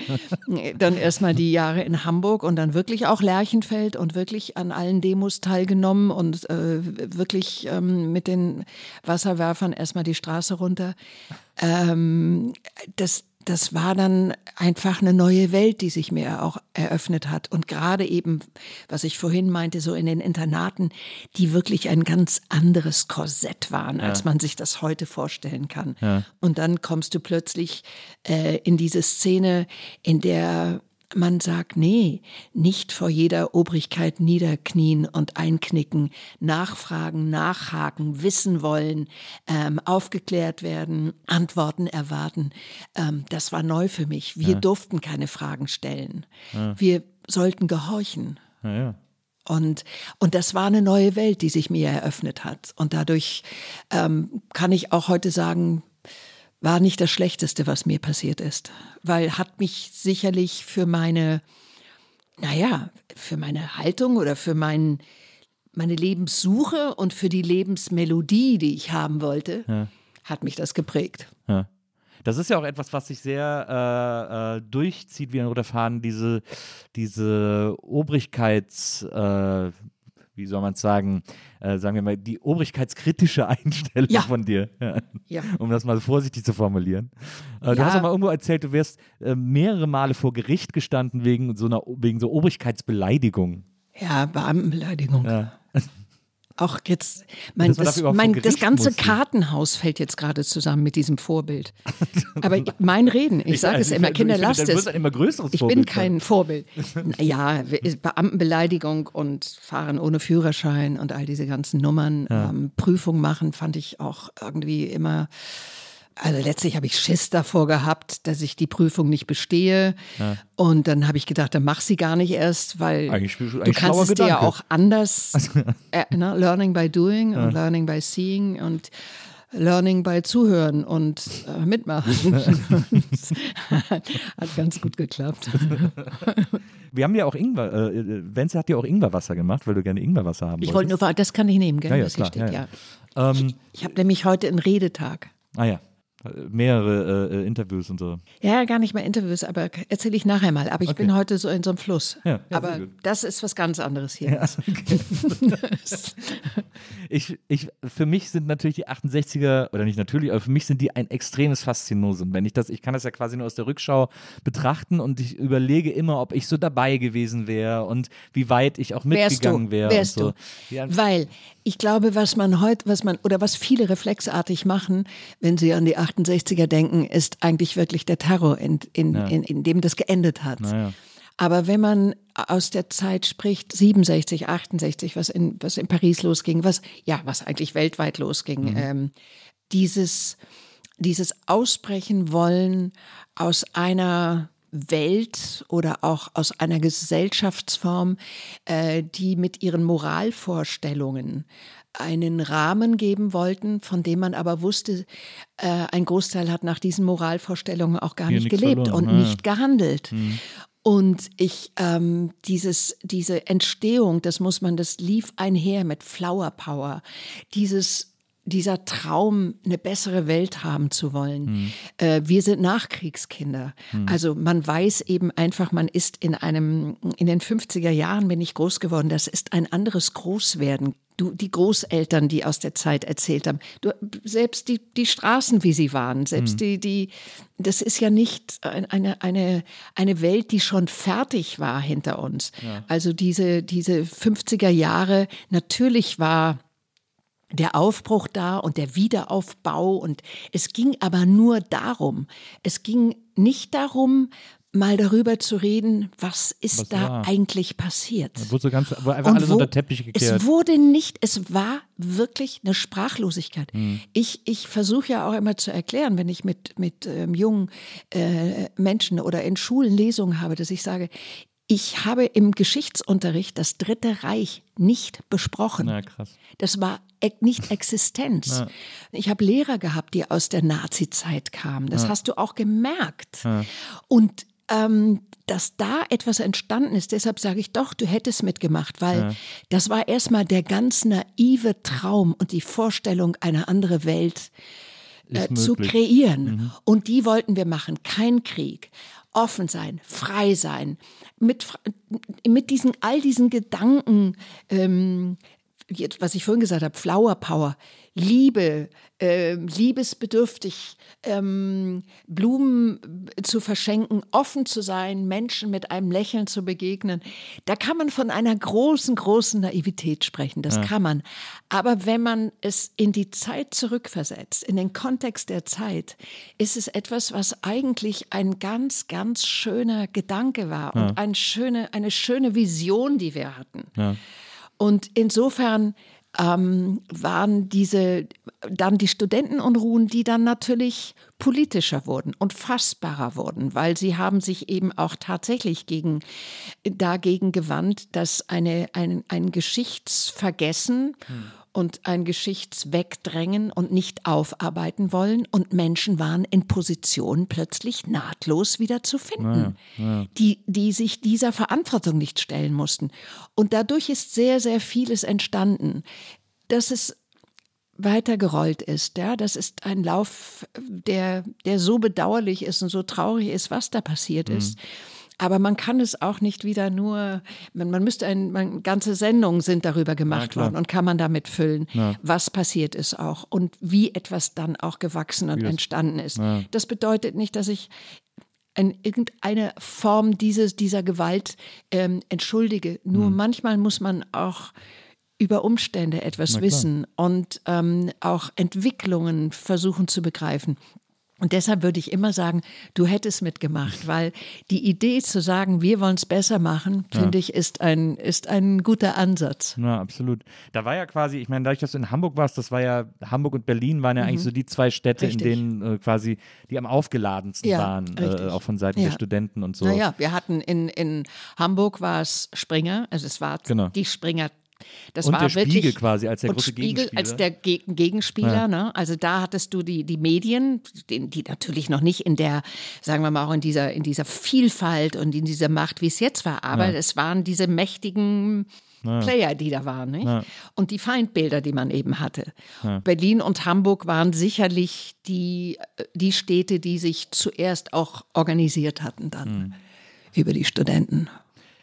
S3: dann erstmal die Jahre in Hamburg und dann wirklich auch Lerchenfeld und wirklich an allen Demos teilgenommen und äh, wirklich ähm, mit den Wasserwerfern erstmal die Straße runter. Ähm, das, das war dann einfach eine neue Welt, die sich mir auch eröffnet hat. Und gerade eben, was ich vorhin meinte, so in den Internaten, die wirklich ein ganz anderes Korsett waren, als man sich das heute vorstellen kann. Und dann kommst du plötzlich äh, in diese Szene, in der man sagt, nee, nicht vor jeder Obrigkeit niederknien und einknicken, nachfragen, nachhaken, wissen wollen, ähm, aufgeklärt werden, Antworten erwarten. Ähm, das war neu für mich. Wir durften keine Fragen stellen. Wir sollten gehorchen.
S2: Ja, ja.
S3: Und, und das war eine neue Welt, die sich mir eröffnet hat. Und dadurch ähm, kann ich auch heute sagen, war nicht das Schlechteste, was mir passiert ist. Weil hat mich sicherlich für meine, naja, für meine Haltung oder für mein, meine Lebenssuche und für die Lebensmelodie, die ich haben wollte, hat mich das geprägt.
S2: Ja. Das ist ja auch etwas, was sich sehr äh, äh, durchzieht wie ein roter Faden, diese, diese Obrigkeits, äh, wie soll man es sagen, äh, sagen wir mal, die obrigkeitskritische Einstellung
S3: Ja.
S2: von dir. Ja.
S3: Ja.
S2: Um das mal vorsichtig zu formulieren. Äh, Du
S3: Ja.
S2: hast auch mal irgendwo erzählt, du wärst äh, mehrere Male vor Gericht gestanden wegen so einer wegen so Obrigkeitsbeleidigung.
S3: Ja, Beamtenbeleidigung.
S2: Ja.
S3: Auch jetzt, mein, das, mein, das ganze. Kartenhaus fällt jetzt gerade zusammen mit diesem Vorbild. Aber ich- mein Reden, ich sage es immer,
S2: ich-
S3: Kinder,
S2: ich
S3: lasst es. Ich bin kein Vorbild. Ja, Beamtenbeleidigung und Fahren ohne Führerschein und all diese ganzen Nummern. Ähm, Prüfung machen fand ich auch irgendwie immer. Also letztlich habe ich Schiss davor gehabt, dass ich die Prüfung nicht bestehe. Und dann habe ich gedacht, dann mach sie gar nicht erst, weil
S2: Eigentlich-
S3: du
S2: eigentlich
S3: kannst
S2: schlauer
S3: es dir ja
S2: Gedanke.
S3: auch anders, äh, ne? learning by doing und learning by seeing und Learning by Zuhören und äh, mitmachen. Hat ganz gut geklappt.
S2: Wir haben ja auch Ingwer, äh, äh, Wenzel hat ja auch Ingwerwasser gemacht, weil du gerne Ingwerwasser haben
S3: Ich wollte nur, das kann ich nehmen, gell,
S2: Ja, ja,
S3: was hier
S2: klar,
S3: steht,
S2: ja,
S3: ja.
S2: ja. Ähm,
S3: Ich habe nämlich heute einen Redetag.
S2: ah ja, mehrere äh, äh, Interviews und so.
S3: Ja, gar nicht mal Interviews, aber erzähle ich nachher mal. Aber ich bin heute so in so einem Fluss.
S2: Ja, ja,
S3: aber das ist was ganz anderes hier.
S2: Ich, ich, für mich sind natürlich die 68er, oder nicht natürlich, aber für mich sind die ein extremes Faszinosum. Wenn ich das, ich kann das ja quasi nur aus der Rückschau betrachten und ich überlege immer, ob ich so dabei gewesen wäre und wie weit ich auch
S3: Wärst
S2: mitgegangen
S3: du,
S2: wäre.
S3: wärst
S2: und so.
S3: du.
S2: Ja,
S3: Weil ich glaube, was man heute, was man, oder was viele reflexartig machen, wenn sie an die 68er denken, ist eigentlich wirklich der Terror, in, in, in, in dem das geendet hat.
S2: Naja.
S3: Aber wenn man aus der Zeit spricht, 67, 68, was in, was in Paris losging, was, ja, was eigentlich weltweit losging, ähm, dieses, dieses Ausbrechen wollen aus einer Welt oder auch aus einer Gesellschaftsform, äh, die mit ihren Moralvorstellungen einen Rahmen geben wollten, von dem man aber wusste, äh, ein Großteil hat nach diesen Moralvorstellungen auch gar
S2: Hier
S3: nicht gelebt
S2: verloren,
S3: und
S2: ja.
S3: nicht gehandelt. Und ich, ähm, dieses, diese Entstehung, das muss man, das lief einher mit Flower Power. Dieses, dieser Traum, eine bessere Welt haben zu wollen. Äh, wir sind Nachkriegskinder. Also man weiß eben einfach, man ist in einem, in den 50er Jahren bin ich groß geworden. Das ist ein anderes Großwerden. Du, die Großeltern, die aus der Zeit erzählt haben, du, selbst die, die Straßen, wie sie waren, selbst die, die, das ist ja nicht ein- eine, eine, eine Welt, die schon fertig war hinter uns. Also diese, diese 50er Jahre, natürlich war der Aufbruch da und der Wiederaufbau und es ging aber nur darum. Es ging nicht darum, mal darüber zu reden, was ist
S2: Was
S3: da
S2: war?
S3: eigentlich passiert.
S2: Wurde so ganz, wurde einfach alles
S3: wo-
S2: unter Teppich gekehrt.
S3: Es wurde nicht, es war wirklich eine Sprachlosigkeit.
S2: Hm.
S3: Ich, ich versuche ja auch immer zu erklären, wenn ich mit, mit ähm, jungen äh, Menschen oder in Schulen Lesungen habe, dass ich sage, ich habe im Geschichtsunterricht das Dritte Reich nicht besprochen.
S2: Na krass.
S3: Das war nicht Existenz. Ich habe Lehrer gehabt, die aus der Nazi-Zeit kamen. Das hast du auch gemerkt. Und ähm, dass da etwas entstanden ist, deshalb sage ich doch, du hättest mitgemacht, weil das war erstmal der ganz naive Traum und die Vorstellung, eine andere Welt äh, zu
S2: möglich. Mhm.
S3: kreieren. Und die wollten wir machen. Kein Krieg. Offen sein, frei sein. Mit, mit diesen, all diesen Gedanken, ähm, jetzt, was ich vorhin gesagt habe, Flower Power, Liebe, ähm, liebesbedürftig, ähm, Blumen zu verschenken, offen zu sein, Menschen mit einem Lächeln zu begegnen. Da kann man von einer großen, großen Naivität sprechen. Das kann man. Aber wenn man es in die Zeit zurückversetzt, in den Kontext der Zeit, ist es etwas, was eigentlich ein ganz, ganz schöner Gedanke war und eine schöne, eine schöne Vision, die wir hatten. Und insofern ähm, waren diese dann die Studentenunruhen, die dann natürlich politischer wurden und fassbarer wurden, weil sie haben sich eben auch tatsächlich gegen, dagegen gewandt, dass eine, ein, ein Geschichtsvergessen und ein Geschichtswegdrängen und nicht aufarbeiten wollen und Menschen waren in Positionen plötzlich nahtlos wieder zu finden, Die, die sich dieser Verantwortung nicht stellen mussten. Und dadurch ist sehr, sehr vieles entstanden. Dass es weitergerollt ist, ja, das ist ein Lauf, der, der so bedauerlich ist und so traurig ist, was da passiert ist. Aber man kann es auch nicht wieder nur, man, man müsste ein, man, ganze Sendungen sind darüber gemacht
S2: klar.
S3: worden und kann man damit füllen, was passiert ist auch und wie etwas dann auch gewachsen und entstanden ist. Das bedeutet nicht, dass ich in irgendeine Form dieses, dieser Gewalt ähm, entschuldige. Nur manchmal muss man auch über Umstände etwas wissen und ähm, auch Entwicklungen versuchen zu begreifen. Und deshalb würde ich immer sagen, du hättest mitgemacht, weil die Idee zu sagen, wir wollen es besser machen, finde ich, ist ein, ist ein guter Ansatz.
S2: Ja, absolut. Da war ja quasi, ich meine, dadurch, dass du in Hamburg warst, das war ja, Hamburg und Berlin waren ja eigentlich so die zwei Städte,
S3: Mhm. Richtig.
S2: in denen äh, quasi die am aufgeladensten
S3: Ja,
S2: waren, äh, auch von Seiten
S3: Ja.
S2: der Studenten und so.
S3: Naja, wir hatten in, in Hamburg war es Springer, also es war
S2: Genau.
S3: die Springer. Das
S2: Und
S3: war
S2: der
S3: wirklich,
S2: Spiegel quasi als der
S3: und
S2: große
S3: Spiegel
S2: Gegenspieler.
S3: als der Ge Gegenspieler. Ne? Also da hattest du die, die Medien, die, die natürlich noch nicht in der, sagen wir mal auch in dieser, in dieser Vielfalt und in dieser Macht, wie es jetzt war, aber es waren diese mächtigen Player, die da waren. Nicht? Und die Feindbilder, die man eben hatte. Berlin und Hamburg waren sicherlich die, die Städte, die sich zuerst auch organisiert hatten dann
S2: Hm.
S3: über die Studenten.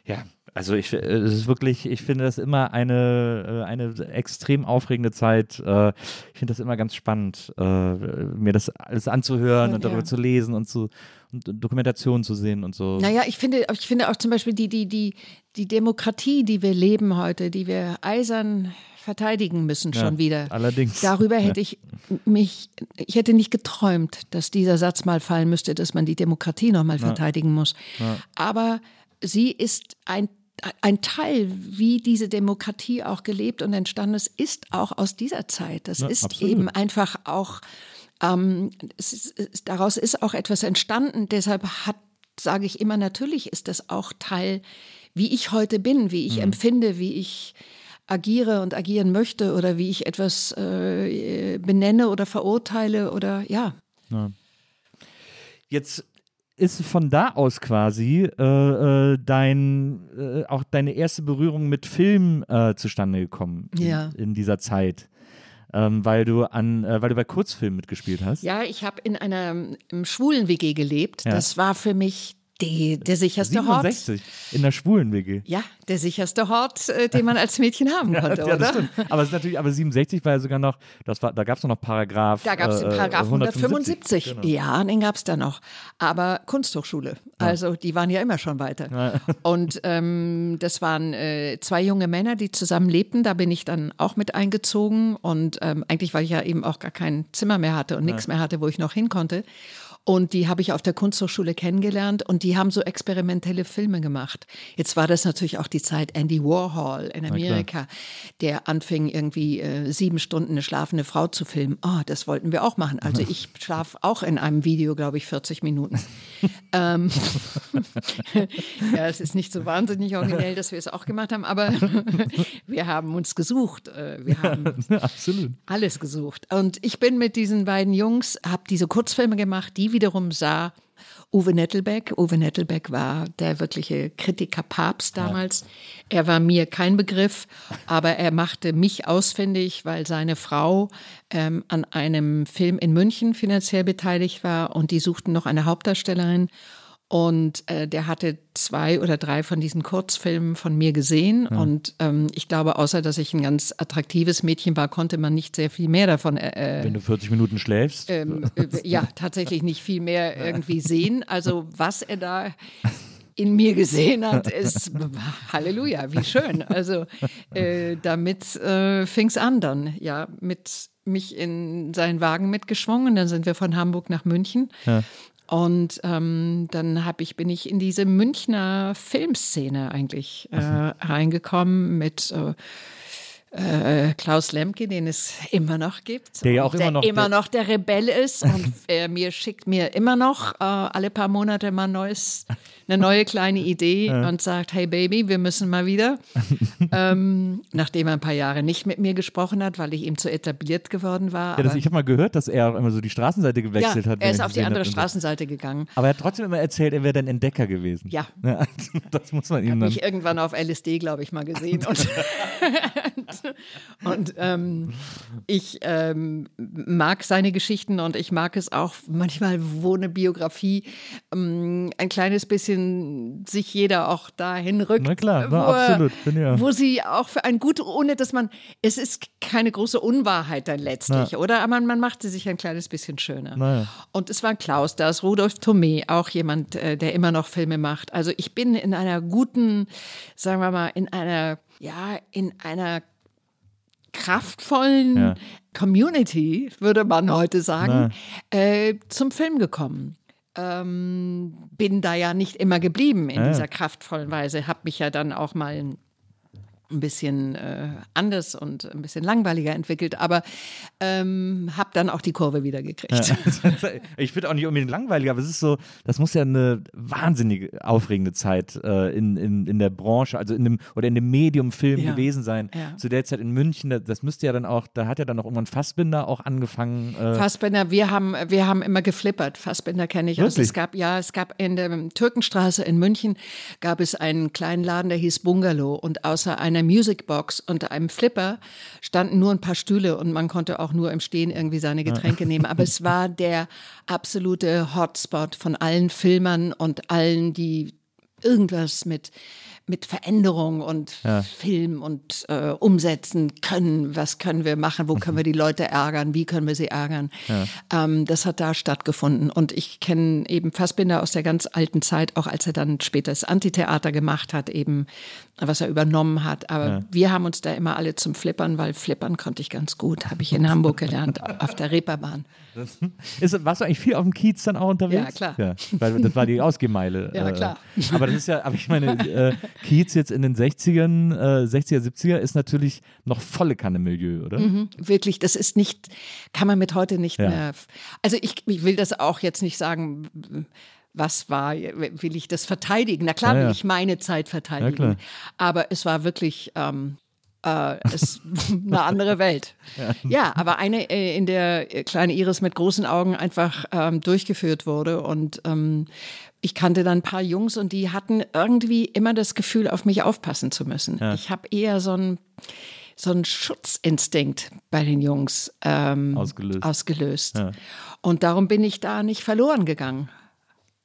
S2: Ja, also ich, äh, es ist wirklich, ich finde das immer eine, äh, eine extrem aufregende Zeit. Äh, Ich finde das immer ganz spannend, mir das alles anzuhören
S3: Ja,
S2: und darüber
S3: ja.
S2: zu lesen und zu und Dokumentationen zu sehen und so.
S3: Naja, ich finde, ich finde auch zum Beispiel die, die, die, die Demokratie, die wir leben heute, die wir eisern verteidigen müssen schon
S2: Ja,
S3: wieder.
S2: allerdings.
S3: Darüber hätte ich mich, ich hätte nicht geträumt, dass dieser Satz mal fallen müsste, dass man die Demokratie nochmal verteidigen muss. Aber sie ist ein ein Teil, wie diese Demokratie auch gelebt und entstanden ist, ist auch aus dieser Zeit. Das
S2: Ja,
S3: ist
S2: absolut.
S3: eben einfach auch ähm, ist, daraus ist auch etwas entstanden. Deshalb hat, sage ich immer, natürlich ist das auch Teil, wie ich heute bin, wie ich empfinde, wie ich agiere und agieren möchte oder wie ich etwas äh, benenne oder verurteile oder ja.
S2: Jetzt ist von da aus quasi äh, äh, dein äh, auch deine erste Berührung mit Film äh, zustande gekommen in,
S3: Ja.
S2: in dieser Zeit. Ähm, weil du an, äh, weil du bei Kurzfilmen mitgespielt hast.
S3: Ja, ich habe in einer schwulen WG gelebt.
S2: Ja.
S3: Das war für mich die, der sicherste Hort.
S2: 67 in der schwulen WG.
S3: Ja, der sicherste Hort, äh, den man als Mädchen haben konnte,
S2: ja, das
S3: oder?
S2: stimmt. Aber es ist natürlich, aber 67 war ja sogar noch, das war, da gab es noch Paragraph.
S3: Da gab es den
S2: äh,
S3: Paragraph 175.
S2: Genau.
S3: Ja, den gab es da noch. Aber Kunsthochschule. Also die waren ja immer schon weiter. Und ähm, das waren äh, zwei junge Männer, die zusammen lebten. Da bin ich dann auch mit eingezogen. Und ähm, eigentlich, weil ich ja eben auch gar kein Zimmer mehr hatte und nichts mehr hatte, wo ich noch hin konnte. Und die habe ich auf der Kunsthochschule kennengelernt und die haben so experimentelle Filme gemacht. Jetzt war das natürlich auch die Zeit Andy Warhol in Amerika, der anfing irgendwie äh, sieben Stunden eine schlafende Frau zu filmen. Oh, das wollten wir auch machen. Also ich schlaf auch in einem Video, glaube ich, 40 Minuten. ähm, ja, es ist nicht so wahnsinnig originell, dass wir es auch gemacht haben, aber wir haben uns gesucht. Äh, Wir haben
S2: Absolut.
S3: alles gesucht. Und ich bin mit diesen beiden Jungs, habe diese Kurzfilme gemacht, die wiederum sah Uwe Nettelbeck. Uwe Nettelbeck war der wirkliche Kritiker Papst damals. Er war mir kein Begriff, aber er machte mich ausfindig, weil seine Frau ähm, an einem Film in München finanziell beteiligt war und die suchten noch eine Hauptdarstellerin. Und äh, der hatte zwei oder drei von diesen Kurzfilmen von mir gesehen. Und ähm, ich glaube, außer dass ich ein ganz attraktives Mädchen war, konnte man nicht sehr viel mehr davon. Äh,
S2: Wenn du 40 Minuten schläfst.
S3: ähm, äh, ja, tatsächlich nicht viel mehr irgendwie sehen. Also was er da in mir gesehen hat, ist Halleluja, wie schön. Also äh, damit äh, fing es an dann, ja, mit mich in seinen Wagen mitgeschwungen. Dann sind wir von Hamburg nach München. Und ähm, dann hab ich, bin ich in diese Münchner Filmszene eigentlich äh, reingekommen mit äh, äh, Klaus Lemke, den es immer noch gibt.
S2: Der ja auch immer
S3: der
S2: noch
S3: immer
S2: der-
S3: noch der Rebell ist und er mir schickt mir immer noch äh, alle paar Monate mal neues, eine neue kleine Idee und sagt, hey Baby, wir müssen mal wieder. ähm, nachdem er ein paar Jahre nicht mit mir gesprochen hat, weil ich ihm zu etabliert geworden war.
S2: Ja, das, ich habe mal gehört, dass er immer so die Straßenseite gewechselt
S3: ja,
S2: hat.
S3: er ist
S2: ich
S3: auf die andere
S2: so.
S3: Straßenseite gegangen.
S2: Aber er hat trotzdem immer erzählt, er wäre dann Entdecker gewesen.
S3: Ja.
S2: das muss man ihm dann.
S3: mich irgendwann auf LSD, glaube ich, mal gesehen. Und, und ähm, ich ähm, mag seine Geschichten und ich mag es auch manchmal, wo eine Biografie ähm, ein kleines bisschen sich jeder auch dahin rückt.
S2: Na klar,
S3: wo,
S2: na,
S3: er-
S2: absolut, bin ja.
S3: wo sie auch für ein gut, ohne dass man, es ist keine große Unwahrheit dann letztlich, oder? Aber man, macht sie sich ein kleines bisschen schöner.
S2: Na.
S3: Und es war Klaus, da ist Rudolf Thomé, auch jemand, äh, der immer noch Filme macht. Also ich bin in einer guten, sagen wir mal, in einer, ja, in einer kraftvollen
S2: Ja.
S3: Community, würde man heute sagen, äh, zum Film gekommen. Ähm, bin da ja nicht immer geblieben in
S2: Ja, ja.
S3: dieser kraftvollen Weise, habe mich ja dann auch mal ein bisschen äh, anders und ein bisschen langweiliger entwickelt, aber ähm, habe dann auch die Kurve wieder gekriegt.
S2: ich finde auch nicht unbedingt langweilig, aber es ist so, das muss ja eine wahnsinnig aufregende Zeit äh, in, in, in der Branche, also in dem oder in dem Medium-Film
S3: Ja.
S2: gewesen sein.
S3: Ja.
S2: Zu der Zeit in München, das, das müsste ja dann auch, da hat ja dann auch irgendwann Fassbinder auch angefangen. Äh,
S3: Fassbinder, wir haben, wir haben immer geflippert. Fassbinder kenne ich. Also
S2: Wirklich?
S3: es gab, ja, es gab in der Türkenstraße in München gab es einen kleinen Laden, der hieß Bungalow und außer einer Musicbox und einem Flipper standen nur ein paar Stühle und man konnte auch nur im Stehen irgendwie seine Getränke nehmen. Aber es war der absolute Hotspot von allen Filmern und allen, die irgendwas mit mit Veränderung und Film und äh, umsetzen können. Was können wir machen? Wo können wir die Leute ärgern? Wie können wir sie ärgern? Ähm, das hat da stattgefunden. Und ich kenne eben Fassbinder aus der ganz alten Zeit, auch als er dann später das Antitheater gemacht hat, eben was er übernommen hat. Aber wir haben uns da immer alle zum Flippern, weil Flippern konnte ich ganz gut. Habe ich in Hamburg gelernt, auf der Reeperbahn.
S2: Ist, warst du eigentlich viel auf dem Kiez dann auch unterwegs?
S3: Ja, klar.
S2: Ja, weil das war die Ausgehmeile.
S3: Ja,
S2: äh,
S3: klar.
S2: Aber das ist ja, aber ich meine, äh, Kiez jetzt in den 60ern, äh, 60er, 70er ist natürlich noch volle Kanne Milieu, oder?
S3: Mhm. Wirklich, das ist nicht, kann man mit heute nicht
S2: Ja.
S3: mehr. Also ich, ich will das auch jetzt nicht sagen, was war, will ich das verteidigen? Na klar,
S2: Ja, ja.
S3: will ich meine Zeit verteidigen.
S2: klar.
S3: Aber es war wirklich ähm, äh, es, eine andere Welt. Ja. aber eine, äh, in der äh, kleine Iris mit großen Augen einfach ähm, durchgeführt wurde und ähm, ich kannte dann ein paar Jungs und die hatten irgendwie immer das Gefühl, auf mich aufpassen zu müssen. Ich habe eher so ein so ein Schutzinstinkt bei den Jungs ähm,
S2: Ausgelöst.
S3: ausgelöst. Und darum bin ich da nicht verloren gegangen.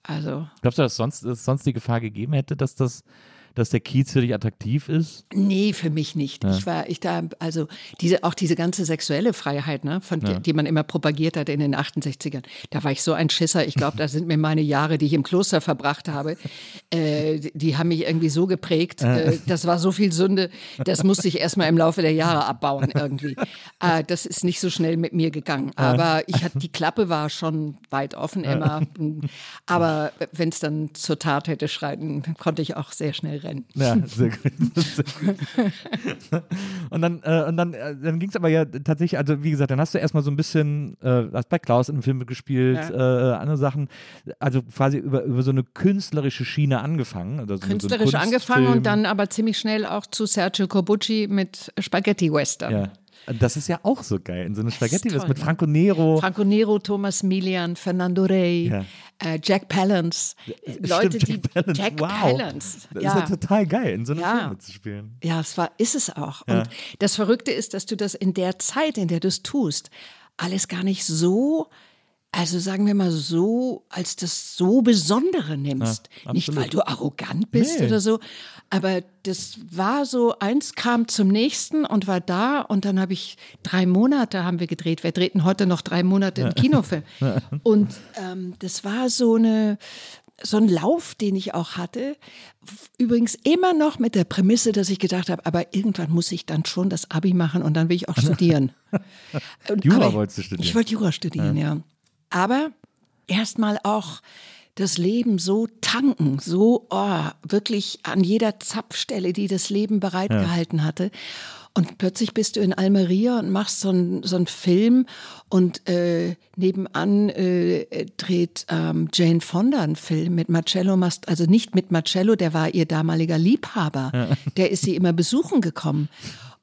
S3: Also,
S2: Glaubst du, dass sonst, dass sonst die Gefahr gegeben hätte, dass das, dass der Kiez für dich attraktiv ist?
S3: nee, für mich nicht. Ich war, ich da, also diese, auch diese ganze sexuelle Freiheit, ne, von der, die man immer propagiert hat in den 68ern, da war ich so ein Schisser. Ich glaube, da sind mir meine Jahre, die ich im Kloster verbracht habe, äh, die, die haben mich irgendwie so geprägt. Äh, das war so viel Sünde, das musste ich erstmal im Laufe der Jahre abbauen irgendwie. Äh, das ist nicht so schnell mit mir gegangen. Aber ich hatte, die Klappe war schon weit offen immer. Aber wenn es dann zur Tat hätte schreiten, konnte ich auch sehr schnell rennen.
S2: Ja, sehr gut. Sehr gut. und dann, äh, und dann, äh, dann ging es aber ja tatsächlich, also wie gesagt, dann hast du erstmal so ein bisschen, äh, hast bei Klaus in einem Film mitgespielt, äh, andere Sachen, also quasi über, über so eine künstlerische Schiene angefangen. Also so- so
S3: künstlerisch angefangen und dann aber ziemlich schnell auch zu Sergio Corbucci mit Spaghetti Western.
S2: Ja. Das ist ja auch so geil, in so eine Spaghetti
S3: toll,
S2: mit
S3: ne?
S2: Franco Nero.
S3: Franco Nero, Thomas Milian, Fernando Rey,
S2: Ja.
S3: Äh, Jack Palance. Leute,
S2: Stimmt,
S3: die
S2: Jack Palance,
S3: Jack
S2: wow.
S3: Palance.
S2: Das
S3: ja.
S2: ist ja total geil, in so einem
S3: Ja.
S2: Film mitzuspielen.
S3: Ja, es war, ist es auch. Und das Verrückte ist, dass du das in der Zeit, in der du es tust, alles gar nicht so, also sagen wir mal so, als das so Besondere nimmst.
S2: Ja,
S3: nicht, weil du arrogant bist
S2: Nee.
S3: oder so, aber das war so, eins kam zum nächsten und war da und dann habe ich drei Monate haben wir gedreht. Wir drehten heute noch drei Monate im Kinofilm. Und ähm, das war so eine, so ein Lauf, den ich auch hatte. Übrigens immer noch mit der Prämisse, dass ich gedacht habe, aber irgendwann muss ich dann schon das Abi machen und dann will ich auch studieren.
S2: Jura wolltest du studieren?
S3: Ich wollte Jura studieren, ja. Aber erstmal auch das Leben so tanken, so oh, wirklich an jeder Zapfstelle, die das Leben bereitgehalten hatte. Und plötzlich bist du in Almeria und machst so einen so Film und äh, nebenan äh, dreht ähm, Jane Fonda einen Film mit Marcello Mast, also nicht mit Marcello, der war ihr damaliger Liebhaber. Der ist sie immer besuchen gekommen.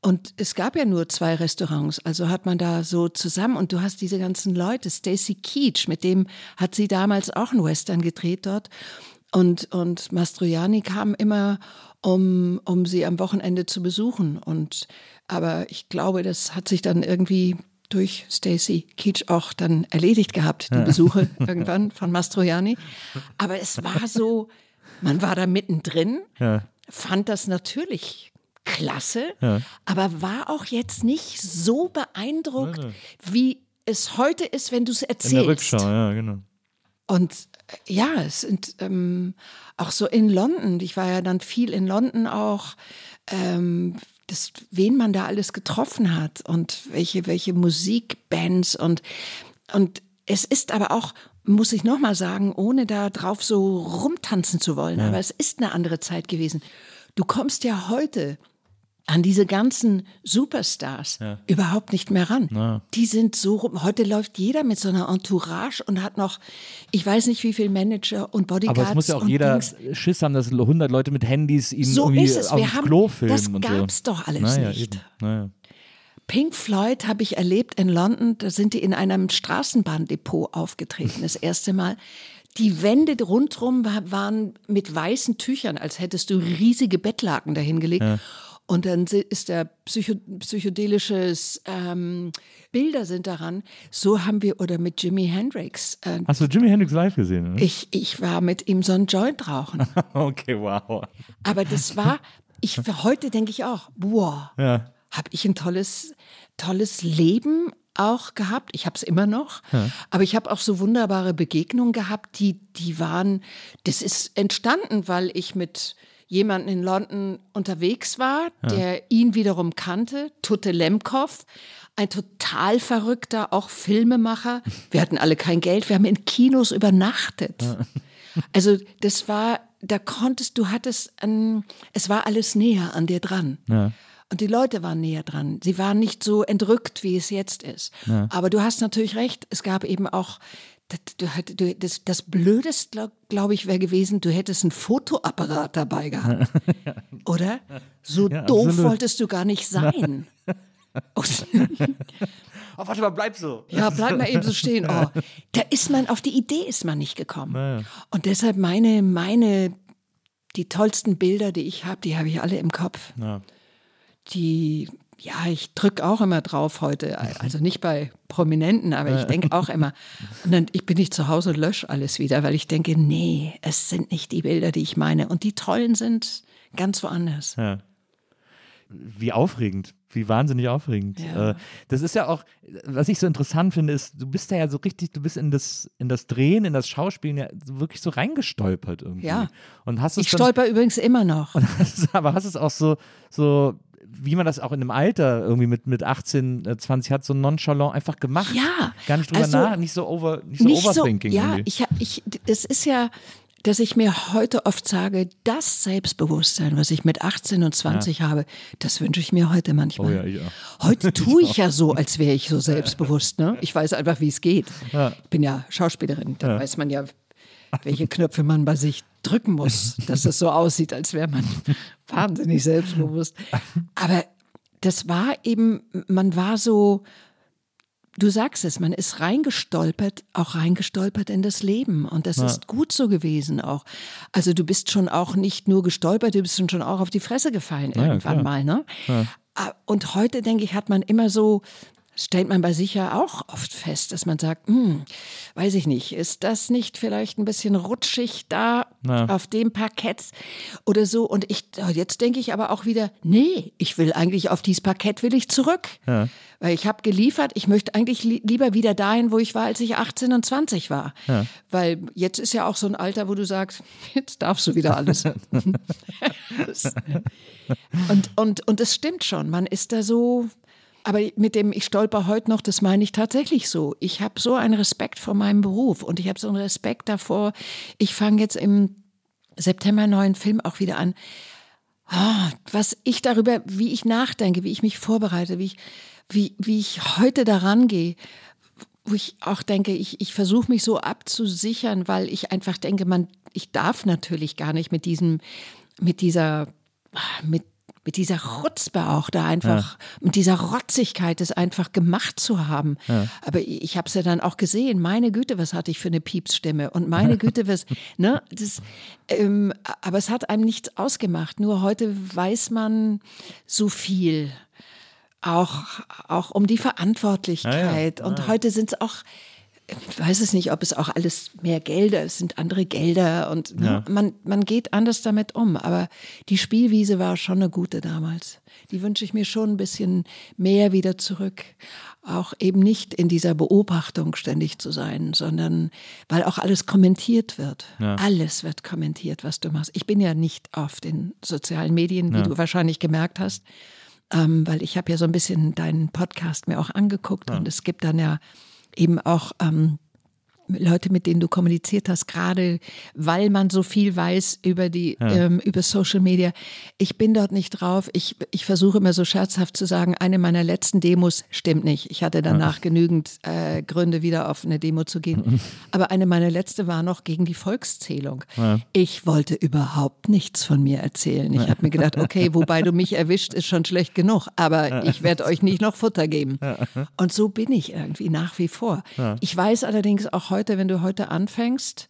S3: Und es gab ja nur zwei Restaurants, also hat man da so zusammen. Und du hast diese ganzen Leute, Stacy Keach, mit dem hat sie damals auch einen Western gedreht dort. Und, und Mastroianni kam immer, um, um sie am Wochenende zu besuchen. Und aber ich glaube, das hat sich dann irgendwie durch Stacy Keach auch dann erledigt gehabt, die Besuche irgendwann von Mastroianni. Aber es war so, man war da mittendrin, fand das natürlich klasse, aber war auch jetzt nicht so beeindruckt, wie es heute ist, wenn du es
S2: In der
S3: erzählst.
S2: Rückschau, ja, genau.
S3: Und äh, ja, es sind ähm, auch so in London, ich war ja dann viel in London auch, ähm, das, wen man da alles getroffen hat und welche, welche Musikbands und, und es ist aber auch, muss ich nochmal sagen, ohne da drauf so rumtanzen zu wollen, aber es ist eine andere Zeit gewesen. Du kommst ja heute an diese ganzen Superstars überhaupt nicht mehr ran. Die sind so rum. Heute läuft jeder mit so einer Entourage und hat noch, ich weiß nicht wie viel Manager und Bodyguards.
S2: Aber es muss ja auch jeder
S3: Dings.
S2: Schiss haben, dass 100 Leute mit Handys ihn
S3: So
S2: irgendwie
S3: ist es.
S2: auf
S3: Wir
S2: dem
S3: haben,
S2: Klo filmen
S3: das
S2: und
S3: gab's
S2: so.
S3: doch alles
S2: naja,
S3: nicht.
S2: Naja.
S3: Pink Floyd habe ich erlebt in London. Da sind die in einem Straßenbahndepot aufgetreten, das erste Mal. Die Wände rundherum wa- waren mit weißen Tüchern, als hättest du riesige Bettlaken dahingelegt. Und dann ist der Psycho psychedelisches ähm, Bilder sind daran. So haben wir oder mit Jimi Hendrix. Äh,
S2: Hast du Jimi Hendrix live gesehen? Ne?
S3: ich, ich war mit ihm so ein Joint rauchen.
S2: Okay, wow.
S3: Aber das war, ich für heute denke ich auch, boah,
S2: Ja.
S3: habe ich ein tolles, tolles Leben auch gehabt. Ich habe es immer noch, aber ich habe auch so wunderbare Begegnungen gehabt, die, die waren, das ist entstanden, weil ich mit jemandem in London unterwegs war, der ihn wiederum kannte, Tutte Lemkov, ein total verrückter, auch Filmemacher. Wir hatten alle kein Geld, wir haben in Kinos übernachtet. Also das war, da konntest du hattest, ein, es war alles näher an dir dran. Und die Leute waren näher dran. Sie waren nicht so entrückt, wie es jetzt ist. Aber du hast natürlich recht, es gab eben auch, das, das, das Blödeste, glaube glaub ich, wäre gewesen, du hättest einen Fotoapparat dabei gehabt. Oder? So
S2: Ja,
S3: doof
S2: absolut.
S3: wolltest du gar nicht sein. Und-
S2: Oh, warte mal, bleib so.
S3: ja, bleib mal eben so stehen. Oh, da ist man, auf die Idee ist man nicht gekommen. Und deshalb meine, meine, die tollsten Bilder, die ich habe, die habe ich alle im Kopf.
S2: Ja.
S3: Die, ja, ich drücke auch immer drauf heute. Also nicht bei Prominenten, aber ich denke auch immer. Und dann ich bin ich zu Hause und lösche alles wieder, weil ich denke, nee, es sind nicht die Bilder, die ich meine. Und die tollen sind ganz woanders.
S2: Ja. Wie aufregend, wie wahnsinnig aufregend.
S3: Ja.
S2: Äh, das ist ja auch, was ich so interessant finde, ist, du bist da ja so richtig, du bist in das, in das Drehen, in das Schauspielen ja wirklich so reingestolpert irgendwie.
S3: Ja.
S2: Und hast es
S3: Ich stolper übrigens immer noch.
S2: aber hast es auch so, so, wie man das auch in einem Alter irgendwie mit, mit 18, äh, 20 hat, so nonchalant einfach gemacht.
S3: Ja,
S2: Gar nicht drüber
S3: also
S2: nach, nicht so over, nicht so
S3: nicht
S2: overthinking
S3: so, ja,
S2: irgendwie.
S3: ich, ich, es ist ja, dass ich mir heute oft sage, das Selbstbewusstsein, was ich mit 18 und 20 habe, das wünsche ich mir heute manchmal.
S2: Oh ja, ich auch.
S3: Heute tue ich ja so, als wäre ich so selbstbewusst. Ne? Ich weiß einfach, wie es geht. Ich bin ja Schauspielerin, da weiß man ja, welche Knöpfe man bei sich drücken muss, dass es so aussieht, als wäre man wahnsinnig selbstbewusst. Aber das war eben, man war so, du sagst es, man ist reingestolpert, auch reingestolpert in das Leben. Und das ist gut so gewesen auch. Also du bist schon auch nicht nur gestolpert, du bist schon auch auf die Fresse gefallen irgendwann
S2: klar.
S3: mal. Ne? Ah, Und heute, denke ich, hat man immer so, stellt man bei sich ja auch oft fest, dass man sagt, hm, weiß ich nicht, ist das nicht vielleicht ein bisschen rutschig da
S2: Ja.
S3: auf dem Parkett oder so? Und ich, jetzt denke ich aber auch wieder, nee, ich will eigentlich auf dieses Parkett will ich zurück. Weil ich habe geliefert, ich möchte eigentlich li lieber wieder dahin, wo ich war, als ich 18 und 20 war. Weil jetzt ist ja auch so ein Alter, wo du sagst, jetzt darfst du wieder alles. Und, und, und es stimmt schon, man ist da so, aber mit dem ich stolper heute noch, das meine ich tatsächlich so. Ich habe so einen Respekt vor meinem Beruf und ich habe so einen Respekt davor. Ich fange jetzt im September neuen Film auch wieder an. Ah, was ich darüber, wie ich nachdenke, wie ich mich vorbereite, wie ich, wie, wie ich heute daran gehe, wo ich auch denke, ich, ich versuche mich so abzusichern, weil ich einfach denke, man, ich darf natürlich gar nicht mit diesem, mit dieser, mit, mit dieser Rutzpe auch da einfach, mit dieser Rotzigkeit es einfach gemacht zu haben. Aber ich, habe es ja dann auch gesehen, meine Güte, was hatte ich für eine Piepsstimme? Und meine Güte, was, ne, das, ähm, aber es hat einem nichts ausgemacht. Nur heute weiß man so viel. Auch, auch um die Verantwortlichkeit. Und heute sind es auch, ich weiß es nicht, ob es auch alles mehr Gelder, es sind andere Gelder und ne, man, man geht anders damit um. Aber die Spielwiese war schon eine gute damals. Die wünsche ich mir schon ein bisschen mehr wieder zurück. Auch eben nicht in dieser Beobachtung ständig zu sein, sondern weil auch alles kommentiert wird. Alles wird kommentiert, was du machst. Ich bin ja nicht auf den sozialen Medien, wie du wahrscheinlich gemerkt hast. ähm, weil ich habe ja so ein bisschen deinen Podcast mir auch angeguckt und es gibt dann ja eben auch ähm, Leute, mit denen du kommuniziert hast, gerade weil man so viel weiß über die ähm, über Social Media. Ich bin dort nicht drauf. Ich, ich versuche immer so scherzhaft zu sagen, eine meiner letzten Demos stimmt nicht. Ich hatte danach genügend äh, Gründe, wieder auf eine Demo zu gehen. Aber eine meiner letzte war noch gegen die Volkszählung. Ich wollte überhaupt nichts von mir erzählen. Ich habe mir gedacht, okay, wobei du mich erwischt, ist schon schlecht genug, aber ich werde euch nicht noch Futter geben. Und so bin ich irgendwie nach wie vor. Ich weiß allerdings auch heute, wenn du heute anfängst,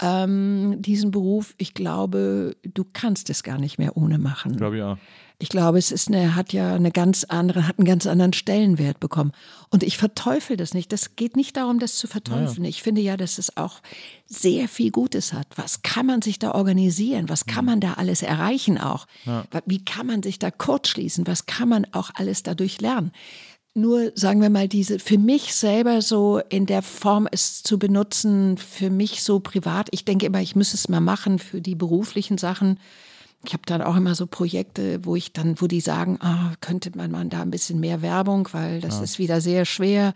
S3: ähm, diesen Beruf, ich glaube, du kannst es gar nicht mehr ohne machen.
S2: Glaube ich auch.
S3: Ich glaube, es ist eine, hat ja eine ganz andere, hat einen ganz anderen Stellenwert bekommen. Und ich verteufel das nicht. Das geht nicht darum, das zu verteufeln. Ich finde ja, dass es auch sehr viel Gutes hat. Was kann man sich da organisieren? Was kann man da alles erreichen auch? Wie kann man sich da kurzschließen? Was kann man auch alles dadurch lernen? Nur, sagen wir mal, diese, für mich selber so in der Form es zu benutzen, für mich so privat. Ich denke immer, ich müsse es mal machen für die beruflichen Sachen. Ich habe dann auch immer so Projekte, wo ich dann, wo die sagen, ah, könnte man mal da ein bisschen mehr Werbung, weil das ist wieder sehr schwer.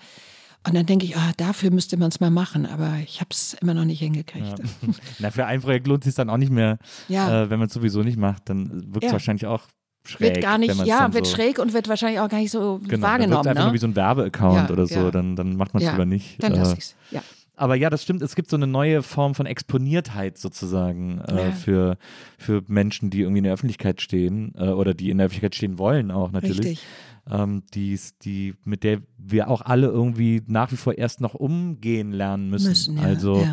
S3: Und dann denke ich, ah, dafür müsste man es mal machen, aber ich habe es immer noch nicht hingekriegt.
S2: Na, für ein Projekt lohnt es sich dann auch nicht mehr,
S3: Ja.
S2: äh, wenn man es sowieso nicht macht. Dann wirkt es
S3: Ja.
S2: wahrscheinlich auch schräg.
S3: Wird gar nicht, ja,
S2: dann
S3: wird
S2: so,
S3: schräg und wird wahrscheinlich auch gar nicht so
S2: Genau, dann
S3: wahrgenommen.
S2: einfach nur wie
S3: Ne?
S2: so ein Werbeaccount
S3: Ja,
S2: oder so,
S3: ja.
S2: dann, dann macht man es
S3: Ja,
S2: lieber nicht.
S3: Dann
S2: Äh,
S3: lasse ich's. Ja.
S2: Aber ja, das stimmt. Es gibt so eine neue Form von Exponiertheit sozusagen äh, für, für Menschen, die irgendwie in der Öffentlichkeit stehen äh, oder die in der Öffentlichkeit stehen wollen auch natürlich.
S3: Richtig.
S2: Ähm, die's- die, mit der wir auch alle irgendwie nach wie vor erst noch umgehen lernen müssen.
S3: Müssen, ja,
S2: also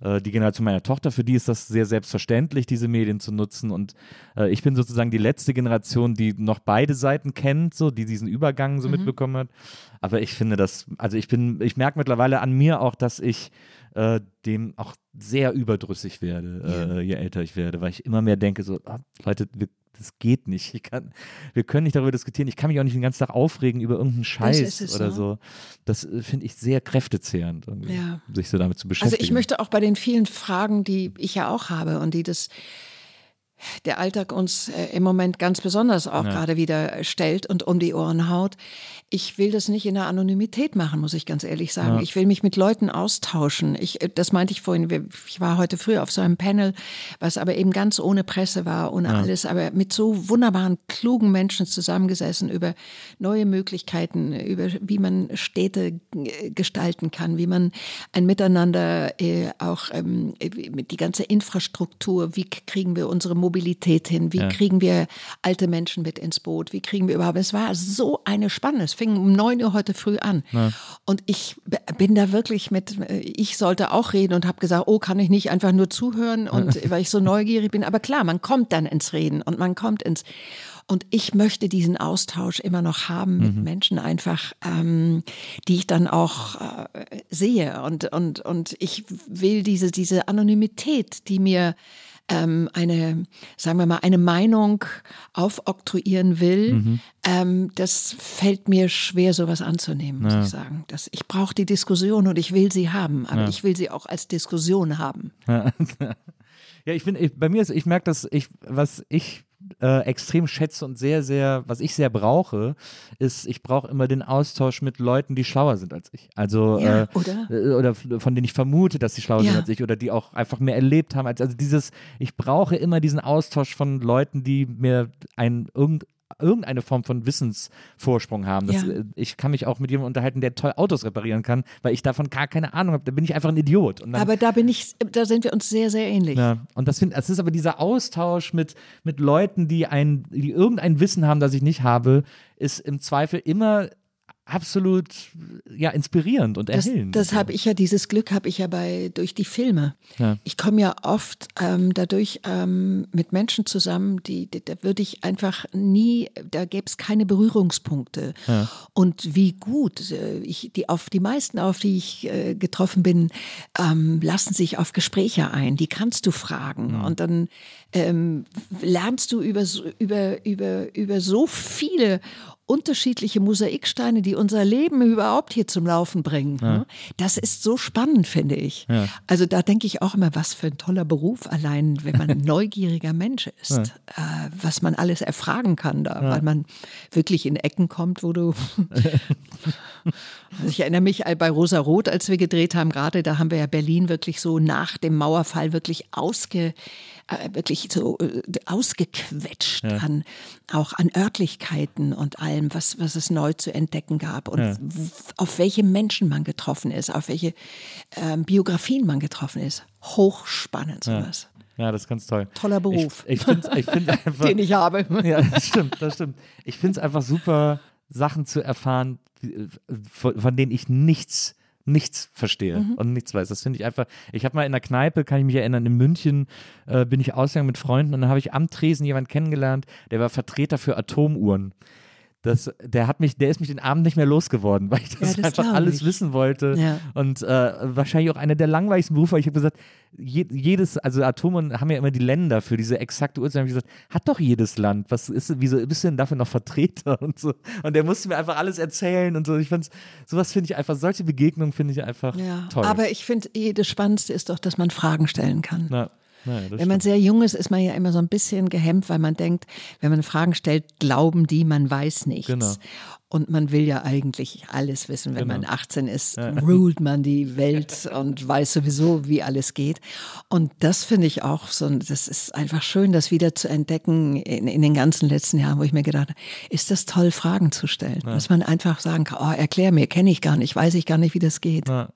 S3: ja.
S2: äh, die Generation meiner Tochter, für die ist das sehr selbstverständlich, diese Medien zu nutzen. Und äh, ich bin sozusagen die letzte Generation, die noch beide Seiten kennt, so, die diesen Übergang
S3: Mhm.
S2: so mitbekommen hat. Aber ich finde das, also ich bin, ich merke mittlerweile an mir auch, dass ich äh, dem auch sehr überdrüssig werde, äh, je älter ich werde, weil ich immer mehr denke, so, ah, Leute, wir, das geht nicht. Ich kann, wir können nicht darüber diskutieren. Ich kann mich auch nicht den ganzen Tag aufregen über irgendeinen Scheiß
S3: es,
S2: oder
S3: ne?
S2: so. Das äh, finde ich sehr kräftezehrend,
S3: Ja.
S2: sich so damit zu
S3: Also
S2: beschäftigen.
S3: ich möchte auch bei den vielen Fragen, die ich ja auch habe und die das der Alltag uns äh, im Moment ganz besonders auch gerade wieder stellt und um die Ohren haut. Ich will das nicht in der Anonymität machen, muss ich ganz ehrlich sagen. Ich will mich mit Leuten austauschen. Ich, äh, das meinte ich vorhin. Ich war heute früh auf so einem Panel, was aber eben ganz ohne Presse war, ohne alles, aber mit so wunderbaren, klugen Menschen zusammengesessen über neue Möglichkeiten, über wie man Städte äh, gestalten kann, wie man ein Miteinander äh, auch ähm, äh, mit die ganze Infrastruktur, wie kriegen wir unsere Mobilität hin, wie kriegen wir alte Menschen mit ins Boot, wie kriegen wir überhaupt, es war so eine Spannung, es fing um neun Uhr heute früh an. Und ich bin da wirklich mit, äh, ich sollte auch reden und habe gesagt, oh, kann ich nicht einfach nur zuhören und weil ich so neugierig bin, aber klar, man kommt dann ins Reden und man kommt ins und ich möchte diesen Austausch immer noch haben mit Menschen einfach, ähm, die ich dann auch äh, sehe. Und, und, und ich will diese, diese Anonymität, die mir ähm, eine, sagen wir mal, eine Meinung aufoktroyieren will, ähm, das fällt mir schwer, sowas anzunehmen, muss ich sagen. Das, ich brauche die Diskussion und ich will sie haben, aber ich will sie auch als Diskussion haben.
S2: Ja, ich bin, ich, bei mir ist, ich merke, dass ich, was ich äh, extrem schätze und sehr, sehr, was ich sehr brauche, ist, ich brauche immer den Austausch mit Leuten, die schlauer sind als ich. Also,
S3: Ja,
S2: äh,
S3: oder?
S2: äh, oder von denen ich vermute, dass sie schlauer
S3: Ja.
S2: sind als ich oder die auch einfach mehr erlebt haben als, also dieses, ich brauche immer diesen Austausch von Leuten, die mir ein, irgend, irgendeine Form von Wissensvorsprung haben. Das,
S3: Ja.
S2: äh, Ich kann mich auch mit jemandem unterhalten, der toll Autos reparieren kann, weil ich davon gar keine Ahnung habe. Da bin ich einfach ein Idiot. Dann,
S3: Aber da bin ich, da sind wir uns sehr, sehr ähnlich.
S2: ja, und das finde, es ist aber dieser Austausch mit, mit Leuten, die ein, die irgendein Wissen haben, das ich nicht habe, ist im Zweifel immer absolut ja inspirierend und
S3: Das,
S2: erhellend.
S3: das habe ich ja, dieses Glück habe ich ja bei durch die Filme.
S2: Ja.
S3: Ich komme ja oft ähm, dadurch ähm, mit Menschen zusammen, die, die da würde ich einfach nie, da gäbe es keine Berührungspunkte. Und wie gut, äh, ich, die auf die meisten, auf die ich äh, getroffen bin, ähm, lassen sich auf Gespräche ein. Die kannst du fragen und dann ähm, lernst du über über über über so viele unterschiedliche Mosaiksteine, die unser Leben überhaupt hier zum Laufen bringen. ne? Das ist so spannend, finde ich. Also da denke ich auch immer, was für ein toller Beruf, allein wenn man ein neugieriger Mensch ist, äh, was man alles erfragen kann da, weil man wirklich in Ecken kommt, wo du also ich erinnere mich bei Rosa Rot, als wir gedreht haben, gerade da haben wir ja Berlin wirklich so nach dem Mauerfall wirklich ausge, äh, wirklich so äh, ausgequetscht an, auch an Örtlichkeiten und allem, was, was es neu zu entdecken gab und w- auf welche Menschen man getroffen ist, auf welche ähm, Biografien man getroffen ist. Hochspannend sowas.
S2: Ja, das ist ganz toll.
S3: Toller Beruf.
S2: Ich, ich finde ich find's einfach.
S3: Den ich habe.
S2: Ja, das stimmt, das stimmt. Ich finde es einfach super, Sachen zu erfahren, die- von, von denen ich nichts, nichts verstehe
S3: Mhm.
S2: und nichts weiß. Das finde ich einfach. Ich habe mal in der Kneipe, kann ich mich erinnern, in München äh, bin ich ausgegangen mit Freunden und dann habe ich am Tresen jemanden kennengelernt, der war Vertreter für Atomuhren. Das, der hat mich, der ist mich den Abend nicht mehr losgeworden, weil ich das,
S3: das
S2: einfach alles
S3: ich.
S2: wissen wollte.
S3: Ja.
S2: Und äh, wahrscheinlich auch einer der langweiligsten Berufe. Ich habe gesagt, je, jedes, also Atome haben ja immer die Länder für diese exakte Uhrzeit. Hab ich gesagt, hat doch jedes Land. Was ist, wieso bist du denn dafür noch Vertreter und so? Und der musste mir einfach alles erzählen und so. Ich fand's, sowas finde ich einfach, solche Begegnungen finde ich einfach
S3: Ja,
S2: toll.
S3: aber ich finde, eh, das Spannendste ist doch, dass man Fragen stellen kann.
S2: Na, ja,
S3: Wenn man
S2: stimmt.
S3: sehr jung ist, ist man ja immer so ein bisschen gehemmt, weil man denkt, wenn man Fragen stellt, glauben die, man weiß nichts.
S2: Genau.
S3: Und man will ja eigentlich alles wissen. Wenn
S2: Genau.
S3: man 18 ist, ruht man die Welt und weiß sowieso, wie alles geht. Und das finde ich auch so, das ist einfach schön, das wieder zu entdecken in, in den ganzen letzten Jahren, wo ich mir gedacht habe, ist das toll, Fragen zu stellen. Dass man einfach sagen kann, oh, erklär mir, kenne ich gar nicht, weiß ich gar nicht, wie das geht.
S2: Ja.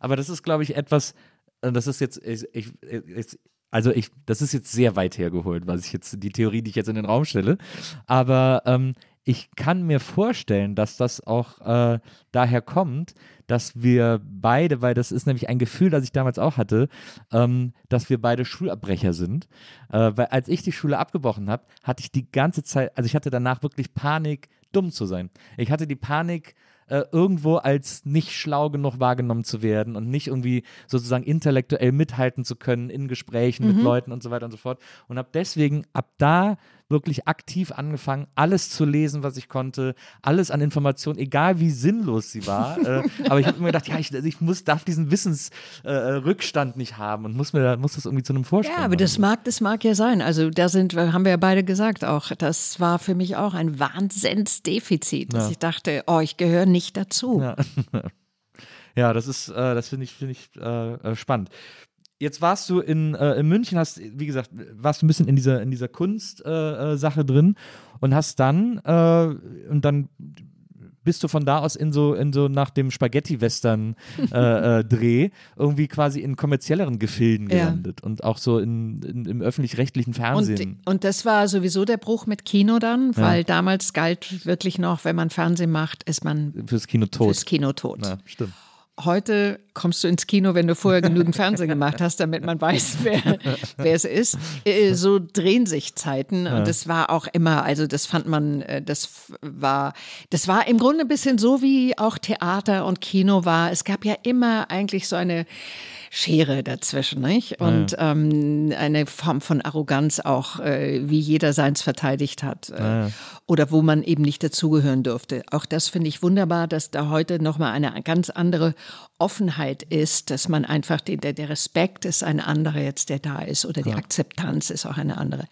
S2: Aber das ist, glaube ich, etwas, äh, das ist jetzt, ich, ich, ich, also ich, das ist jetzt sehr weit hergeholt, was ich jetzt, die Theorie, die ich jetzt in den Raum stelle. Aber ähm, ich kann mir vorstellen, dass das auch äh, daher kommt, dass wir beide, weil das ist nämlich ein Gefühl, das ich damals auch hatte, ähm, dass wir beide Schulabbrecher sind. Äh, weil als ich die Schule abgebrochen habe, hatte ich die ganze Zeit, also ich hatte danach wirklich Panik, dumm zu sein. Ich hatte die Panik, äh, irgendwo als nicht schlau genug wahrgenommen zu werden und nicht irgendwie sozusagen intellektuell mithalten zu können in Gesprächen mit Leuten und so weiter und so fort. Und habe deswegen ab da wirklich aktiv angefangen, alles zu lesen, was ich konnte, alles an Informationen, egal wie sinnlos sie war. äh, aber ich habe mir gedacht, ja, ich, ich muss, darf diesen Wissensrückstand äh, nicht haben und muss mir muss das irgendwie zu einem Vorsprung
S3: Ja, aber das mag, das mag ja sein. Also da sind, haben wir ja beide gesagt auch, das war für mich auch ein Wahnsinnsdefizit, dass
S2: Ja.
S3: ich dachte, oh, ich gehöre nicht dazu.
S2: Ja. Ja, das ist, äh, das finde ich, finde ich äh, äh, spannend. Jetzt warst du in, äh, in München, hast, wie gesagt, warst du ein bisschen in dieser, in dieser Kunstsache äh, Sache drin und hast dann, äh, und dann bist du von da aus in so, in so nach dem Spaghetti-Western-Dreh irgendwie quasi in kommerzielleren Gefilden
S3: Ja.
S2: gelandet und auch so in, in, im öffentlich-rechtlichen Fernsehen.
S3: Und, und das war sowieso der Bruch mit Kino dann, weil damals galt wirklich noch, wenn man Fernsehen macht, ist man
S2: Fürs Kino tot.
S3: fürs Kino tot.
S2: Ja, stimmt.
S3: Heute kommst du ins Kino, wenn du vorher genügend Fernsehen gemacht hast, damit man weiß, wer, wer es ist. Äh, So drehen sich Zeiten und das war auch immer, also das fand man, äh, das war, das war im Grunde ein bisschen so wie auch Theater und Kino war. Es gab ja immer eigentlich so eine Schere dazwischen, nicht? Und ähm, eine Form von Arroganz auch, äh, wie jeder seins verteidigt hat. Äh, Oder wo man eben nicht dazugehören durfte. Auch das finde ich wunderbar, dass da heute nochmal eine ganz andere Offenheit ist, dass man einfach, den, der, der Respekt ist ein anderer jetzt, der da ist, oder die Akzeptanz ist auch eine andere.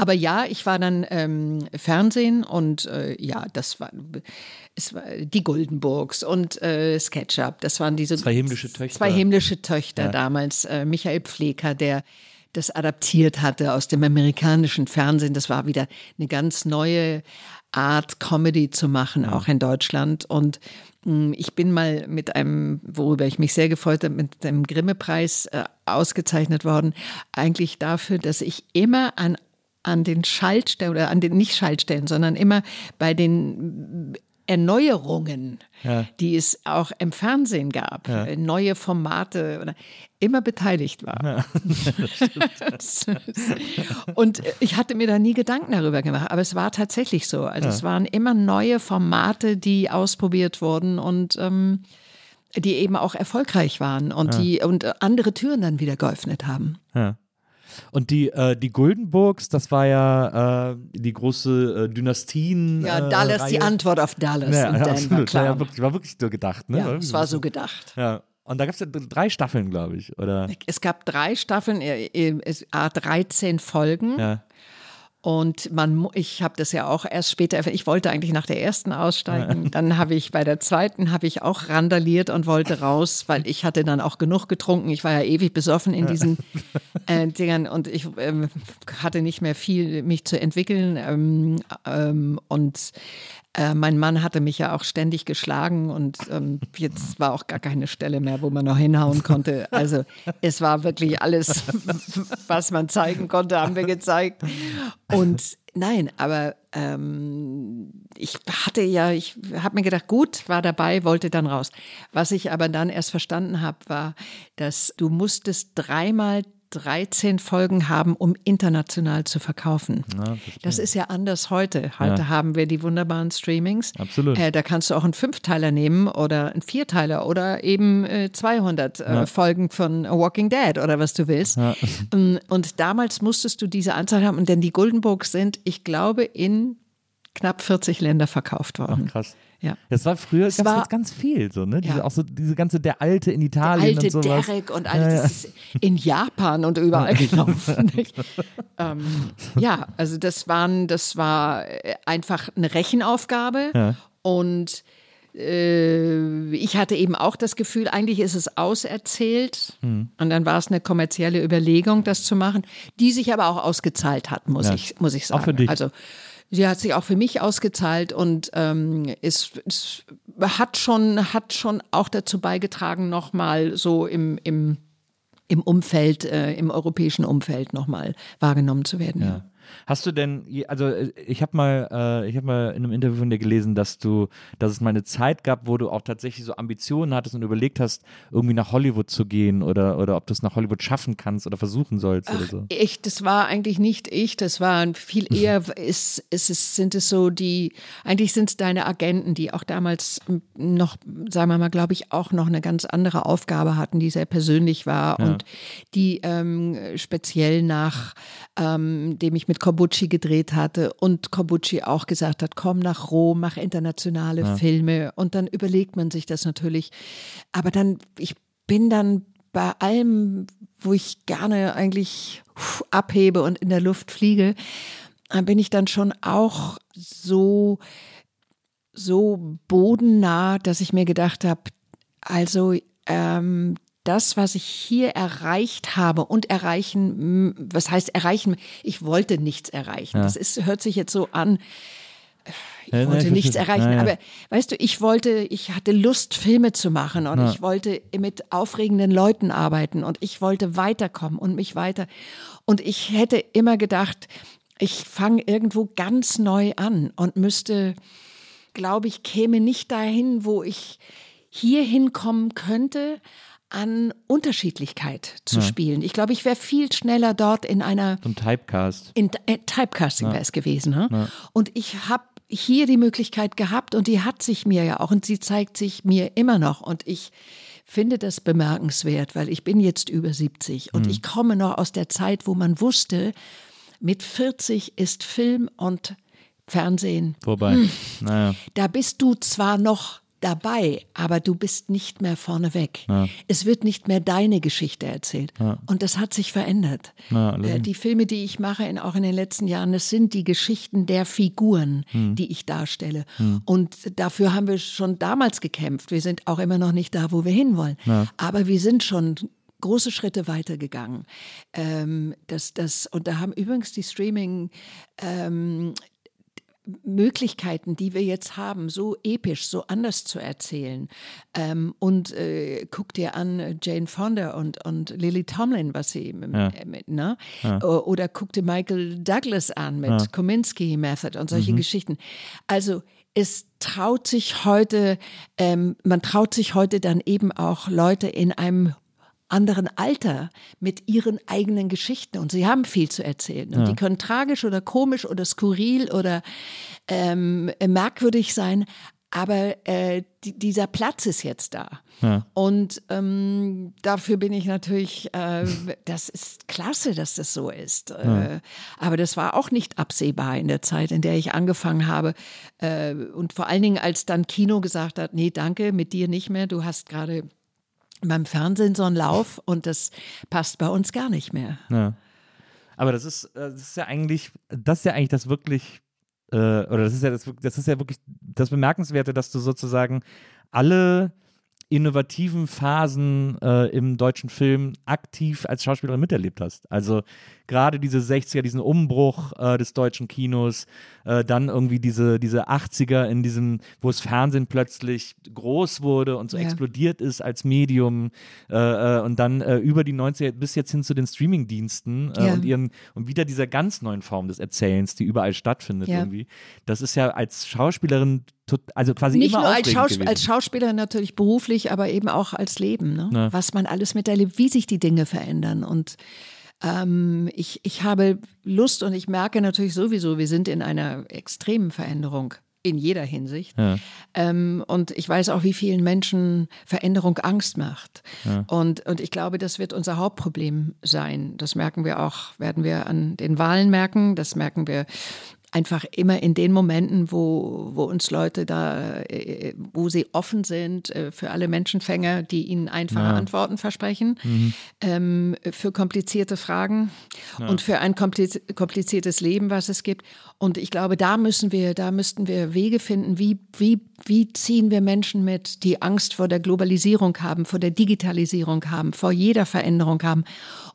S3: Aber ja, ich war dann ähm, Fernsehen und äh, ja, das war, es war die Goldenburgs und äh, SketchUp. Das waren diese
S2: Zwei himmlische Töchter.
S3: Zwei himmlische Töchter damals. Äh, Michael Pfleger, der das adaptiert hatte aus dem amerikanischen Fernsehen. Das war wieder eine ganz neue Art, Comedy zu machen, auch in Deutschland. Und mh, ich bin mal mit einem, worüber ich mich sehr gefreut habe, mit dem Grimme-Preis äh, ausgezeichnet worden, eigentlich dafür, dass ich immer an an den Schaltstellen oder an den nicht Schaltstellen, sondern immer bei den Erneuerungen, die es auch im Fernsehen gab, äh, neue Formate, oder, immer beteiligt war. Und ich hatte mir da nie Gedanken darüber gemacht, aber es war tatsächlich so. Also es waren immer neue Formate, die ausprobiert wurden und ähm, die eben auch erfolgreich waren und die und andere Türen dann wieder geöffnet haben.
S2: Ja. Und die, äh, die Guldenburgs, das war ja äh, die große äh, Dynastien.
S3: Ja,
S2: äh,
S3: Dallas, die Antwort auf Dallas
S2: Ja,
S3: Denver,
S2: absolut. War,
S3: klar.
S2: ja wirklich, war wirklich so gedacht, ne?
S3: Ja,
S2: War
S3: es war so gedacht.
S2: Ja. Und da gab es ja drei Staffeln, glaube ich, oder?
S3: Es gab drei Staffeln, äh, äh, es- a 13 Folgen.
S2: Ja.
S3: Und man, ich habe das ja auch erst später, ich wollte eigentlich nach der ersten aussteigen. Dann habe ich bei der zweiten habe ich auch randaliert und wollte raus, weil ich hatte dann auch genug getrunken. Ich war ja ewig besoffen in diesen äh, Dingern und ich ähm, hatte nicht mehr viel mich zu entwickeln. Ähm, ähm, und äh, mein Mann hatte mich ja auch ständig geschlagen und ähm, jetzt war auch gar keine Stelle mehr, wo man noch hinhauen konnte. Also es war wirklich alles, was man zeigen konnte, haben wir gezeigt. Und nein, aber ähm, ich hatte ja, ich habe mir gedacht, gut, war dabei, wollte dann raus. Was ich aber dann erst verstanden habe, war, dass du musstest dreimal 13 Folgen haben, um international zu verkaufen. das ist ja anders heute. Heute
S2: Ja.
S3: haben wir die wunderbaren Streamings.
S2: Absolut.
S3: Äh, da kannst du auch einen Fünfteiler nehmen oder einen Vierteiler oder eben äh, 200 äh, Folgen von A Walking Dead oder was du willst. Ähm, Und damals musstest du diese Anzahl haben, und denn die Goldenbooks sind, ich glaube, in knapp 40 Länder verkauft worden.
S2: Krass.
S3: Ja.
S2: Das war früher
S3: Es war-
S2: ganz viel, so, ne? Diese,
S3: Ja.
S2: auch so diese ganze, der Alte in Italien
S3: alte
S2: und sowas.
S3: Derek und alles das ist in Japan und überall gelaufen. ähm, ja, also das waren, das war äh, einfach eine Rechenaufgabe
S2: Ja.
S3: und äh, ich hatte eben auch das Gefühl, eigentlich ist es auserzählt
S2: Hm.
S3: und dann war es eine kommerzielle Überlegung, das zu machen, die sich aber auch ausgezahlt hat, muss
S2: Ja.
S3: ich muss ich
S2: Auch
S3: sagen.
S2: für dich.
S3: Also Sie hat sich auch für mich ausgezahlt und ähm, es, es hat schon hat schon auch dazu beigetragen, nochmal so im, im, im Umfeld, äh, im europäischen Umfeld nochmal wahrgenommen zu werden. Ja.
S2: Hast du denn, also äh, ich habe mal, äh, ich habe mal in einem Interview von dir gelesen, dass du, dass es mal eine Zeit gab, wo du auch tatsächlich so Ambitionen hattest und überlegt hast, irgendwie nach Hollywood zu gehen oder oder ob du es nach Hollywood schaffen kannst oder versuchen sollst oder so.
S3: Ich, das war eigentlich nicht ich, das war viel eher, ist, ist, es, sind es so die, eigentlich sind es deine Agenten, die auch damals noch, sagen wir mal, glaube ich, auch noch eine ganz andere Aufgabe hatten, die sehr persönlich war und die ähm, speziell nach ähm, dem ich mit Corbucci gedreht hatte und Corbucci auch gesagt hat, komm nach Rom, mach internationale Filme und dann überlegt man sich das natürlich. Aber dann, ich bin dann bei allem, wo ich gerne eigentlich abhebe und in der Luft fliege, bin ich dann schon auch so, so bodennah, dass ich mir gedacht habe, also ähm, das, was ich hier erreicht habe und erreichen, was heißt erreichen? Ich wollte nichts erreichen. Das ist, hört sich jetzt so an. Ich
S2: Ja,
S3: wollte
S2: nee,
S3: nichts erreichen,
S2: Ja, ja.
S3: aber weißt du, ich wollte, ich hatte Lust, Filme zu machen und ich wollte mit aufregenden Leuten arbeiten und ich wollte weiterkommen und mich weiter. Und ich hätte immer gedacht, ich fange irgendwo ganz neu an und müsste, glaube ich, käme nicht dahin, wo ich hier hinkommen könnte, an Unterschiedlichkeit zu spielen. Ich glaube, ich wäre viel schneller dort in einer
S2: ein Typecast.
S3: in äh, Typecasting wäre es gewesen. Ne? Und ich habe hier die Möglichkeit gehabt und die hat sich mir ja auch und sie zeigt sich mir immer noch und ich finde das bemerkenswert, weil ich bin jetzt über 70 und ich komme noch aus der Zeit, wo man wusste, mit 40 ist Film und Fernsehen.
S2: Vorbei.
S3: Hm.
S2: Naja.
S3: Da bist du zwar noch dabei, aber du bist nicht mehr vorneweg. Es wird nicht mehr deine Geschichte erzählt. Und das hat sich verändert.
S2: Ja,
S3: äh, die Filme, die ich mache, in, auch in den letzten Jahren, das sind die Geschichten der Figuren,
S2: Hm.
S3: die ich darstelle. Und dafür haben wir schon damals gekämpft. Wir sind auch immer noch nicht da, wo wir hinwollen. Aber wir sind schon große Schritte weitergegangen. Ähm, das, das, und da haben übrigens die Streaming ähm, Möglichkeiten, die wir jetzt haben, so episch, so anders zu erzählen. Ähm, und äh, guck dir an äh, Jane Fonda und, und Lily Tomlin, was sie
S2: Ja.
S3: äh, mit, ne? O- Oder guck dir Michael Douglas an mit Kominsky Method und solche Geschichten. Also es traut sich heute, ähm, man traut sich heute dann eben auch Leute in einem anderen Alter mit ihren eigenen Geschichten und sie haben viel zu erzählen und die können tragisch oder komisch oder skurril oder ähm, merkwürdig sein, aber äh, die, dieser Platz ist jetzt da.
S2: Ja.
S3: Und ähm, dafür bin ich natürlich, äh, das ist klasse, dass das so ist. Äh, aber das war auch nicht absehbar in der Zeit, in der ich angefangen habe. Äh, und vor allen Dingen, als dann Kino gesagt hat, nee, danke, mit dir nicht mehr, du hast gerade beim Fernsehen so einen Lauf und das passt bei uns gar nicht mehr.
S2: Ja. Aber das ist, äh, das ist ja eigentlich, das ist ja eigentlich das wirklich, äh, oder das ist ja das, das ist ja wirklich das Bemerkenswerte, dass du sozusagen alle innovativen Phasen äh, im deutschen Film aktiv als Schauspielerin miterlebt hast. Also gerade diese 60er, diesen Umbruch äh, des deutschen Kinos, äh, dann irgendwie diese, diese 80er in diesem, wo das Fernsehen plötzlich groß wurde und so
S3: Ja.
S2: explodiert ist als Medium äh, äh, und dann äh, über die 90er bis jetzt hin zu den Streamingdiensten äh,
S3: Ja.
S2: und ihren und wieder dieser ganz neuen Form des Erzählens, die überall stattfindet
S3: Ja.
S2: irgendwie. Das ist ja als Schauspielerin also quasi
S3: Nicht
S2: immer
S3: nur als, Schaus
S2: gewesen.
S3: als Schauspieler natürlich beruflich, aber eben auch als Leben. Ne?
S2: Ja.
S3: Was man alles miterlebt, wie sich die Dinge verändern. Und ähm, ich, ich habe Lust und ich merke natürlich sowieso, wir sind in einer extremen Veränderung in jeder Hinsicht.
S2: Ja.
S3: Ähm, und ich weiß auch, wie vielen Menschen Veränderung Angst macht. Und, und ich glaube, das wird unser Hauptproblem sein. Das merken wir auch, werden wir an den Wahlen merken. Das merken wir einfach immer in den Momenten, wo, wo uns Leute da, äh, wo sie offen sind äh, für alle Menschenfänger, die ihnen einfache Antworten versprechen, ähm, für komplizierte Fragen und für ein kompliz kompliziertes Leben, was es gibt. Und ich glaube, da müssen wir, da müssten wir Wege finden, wie, wie, wie ziehen wir Menschen mit, die Angst vor der Globalisierung haben, vor der Digitalisierung haben, vor jeder Veränderung haben.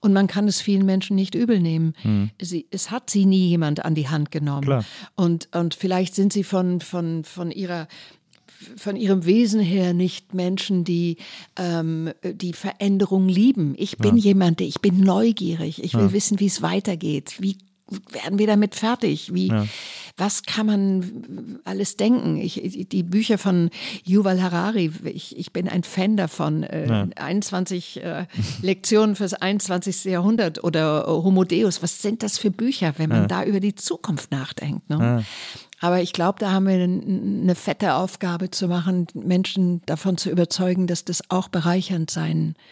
S3: Und man kann es vielen Menschen nicht übel nehmen. Sie, es hat sie nie jemand an die Hand genommen.
S2: Klar.
S3: Und, und vielleicht sind sie von, von, von ihrer von ihrem Wesen her nicht Menschen, die ähm, die Veränderung lieben. Ich bin jemand, ich bin neugierig. Ich will wissen, wie es weitergeht. Wie werden wir damit fertig? Wie, was kann man alles denken? Ich, die Bücher von Yuval Harari, ich, ich bin ein Fan davon. Äh, 21 äh, Lektionen fürs 21. Jahrhundert oder äh, Homo Deus. Was sind das für Bücher, wenn man da über die Zukunft nachdenkt? Ne? Aber ich glaube, da haben wir eine fette Aufgabe zu machen, Menschen davon zu überzeugen, dass das auch bereichernd sein kann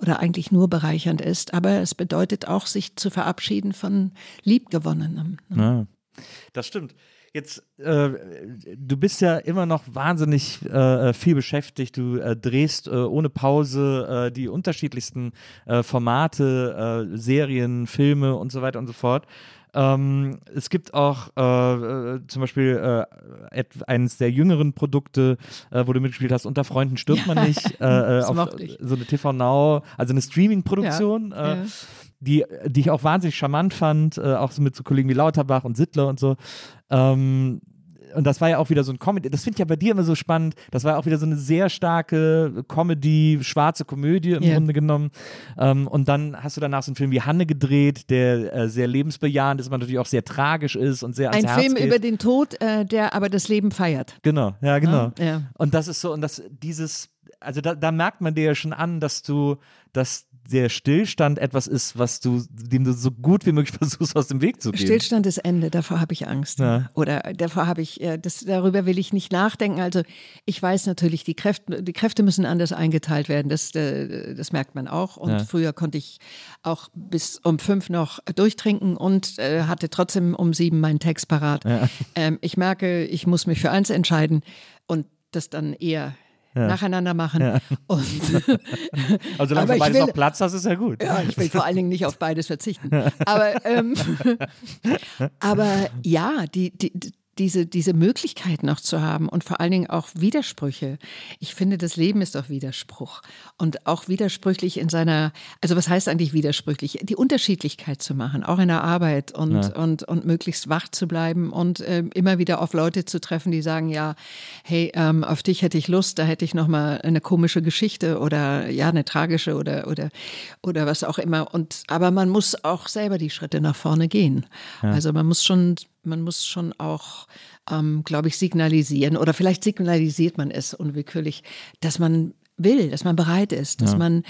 S3: oder eigentlich nur bereichernd ist. Aber es bedeutet auch, sich zu verabschieden von Liebgewonnenem. ne?
S2: Ja, das stimmt. Jetzt, äh, du bist ja immer noch wahnsinnig äh, viel beschäftigt. Du äh, drehst äh, ohne Pause äh, die unterschiedlichsten äh, Formate, Serien, Filme und so weiter und so fort. Ähm, es gibt auch äh, äh, zum Beispiel äh, eines der jüngeren Produkte, äh, wo du mitgespielt hast, Unter Freunden stirbt man nicht. Äh, äh, auf so eine TV Now, also eine Streaming-Produktion.
S3: Ja, ja.
S2: die, die ich auch wahnsinnig charmant fand, äh, auch so mit so Kollegen wie Lauterbach und Sittler und so. Ähm, und das war ja auch wieder so ein Comedy. Das finde ich ja bei dir immer so spannend. Das war ja auch wieder so eine sehr starke Comedy, schwarze Komödie im
S3: Ja.
S2: Grunde genommen. Ähm, und dann hast du danach so einen Film wie Hanne gedreht, der äh, sehr lebensbejahend ist, aber natürlich auch sehr tragisch ist und sehr ans
S3: Ein
S2: Herz
S3: Film
S2: geht.
S3: über den Tod, äh, der aber das Leben feiert.
S2: Genau, ja, genau.
S3: Ja, ja.
S2: Und das ist so, und das, dieses, also da, da merkt man dir ja schon an, dass du, dass der Stillstand etwas ist, was du, dem du so gut wie möglich versuchst, aus dem Weg zu gehen.
S3: Stillstand ist Ende, davor habe ich Angst.
S2: Ja.
S3: Oder davor habe ich, äh, das, darüber will ich nicht nachdenken. Also ich weiß natürlich, die Kräfte, die Kräfte müssen anders eingeteilt werden. Das, äh, das merkt man auch. Und
S2: Ja.
S3: früher konnte ich auch bis um fünf noch durchtrinken und äh, hatte trotzdem um sieben meinen Text parat. Ähm, ich merke, ich muss mich für eins entscheiden und das dann eher nacheinander machen. Und
S2: Also solange für
S3: ich
S2: beides
S3: will-
S2: noch Platz hast, ist ja gut.
S3: ja, ich will vor allen Dingen nicht auf beides verzichten. Aber, ähm, aber ja, die, die, diese, diese Möglichkeit noch zu haben und vor allen Dingen auch Widersprüche. Ich finde, das Leben ist auch Widerspruch und auch widersprüchlich in seiner, also was heißt eigentlich widersprüchlich? Die Unterschiedlichkeit zu machen, auch in der Arbeit und, und, und möglichst wach zu bleiben und ähm, immer wieder auf Leute zu treffen, die sagen, ja, hey, ähm, auf dich hätte ich Lust, da hätte ich noch mal eine komische Geschichte oder ja, eine tragische oder, oder, oder was auch immer. Und, aber man muss auch selber die Schritte nach vorne gehen. Also man muss schon man muss schon auch, ähm, glaube ich, signalisieren oder vielleicht signalisiert man es unwillkürlich, dass man will, dass man bereit ist, dass man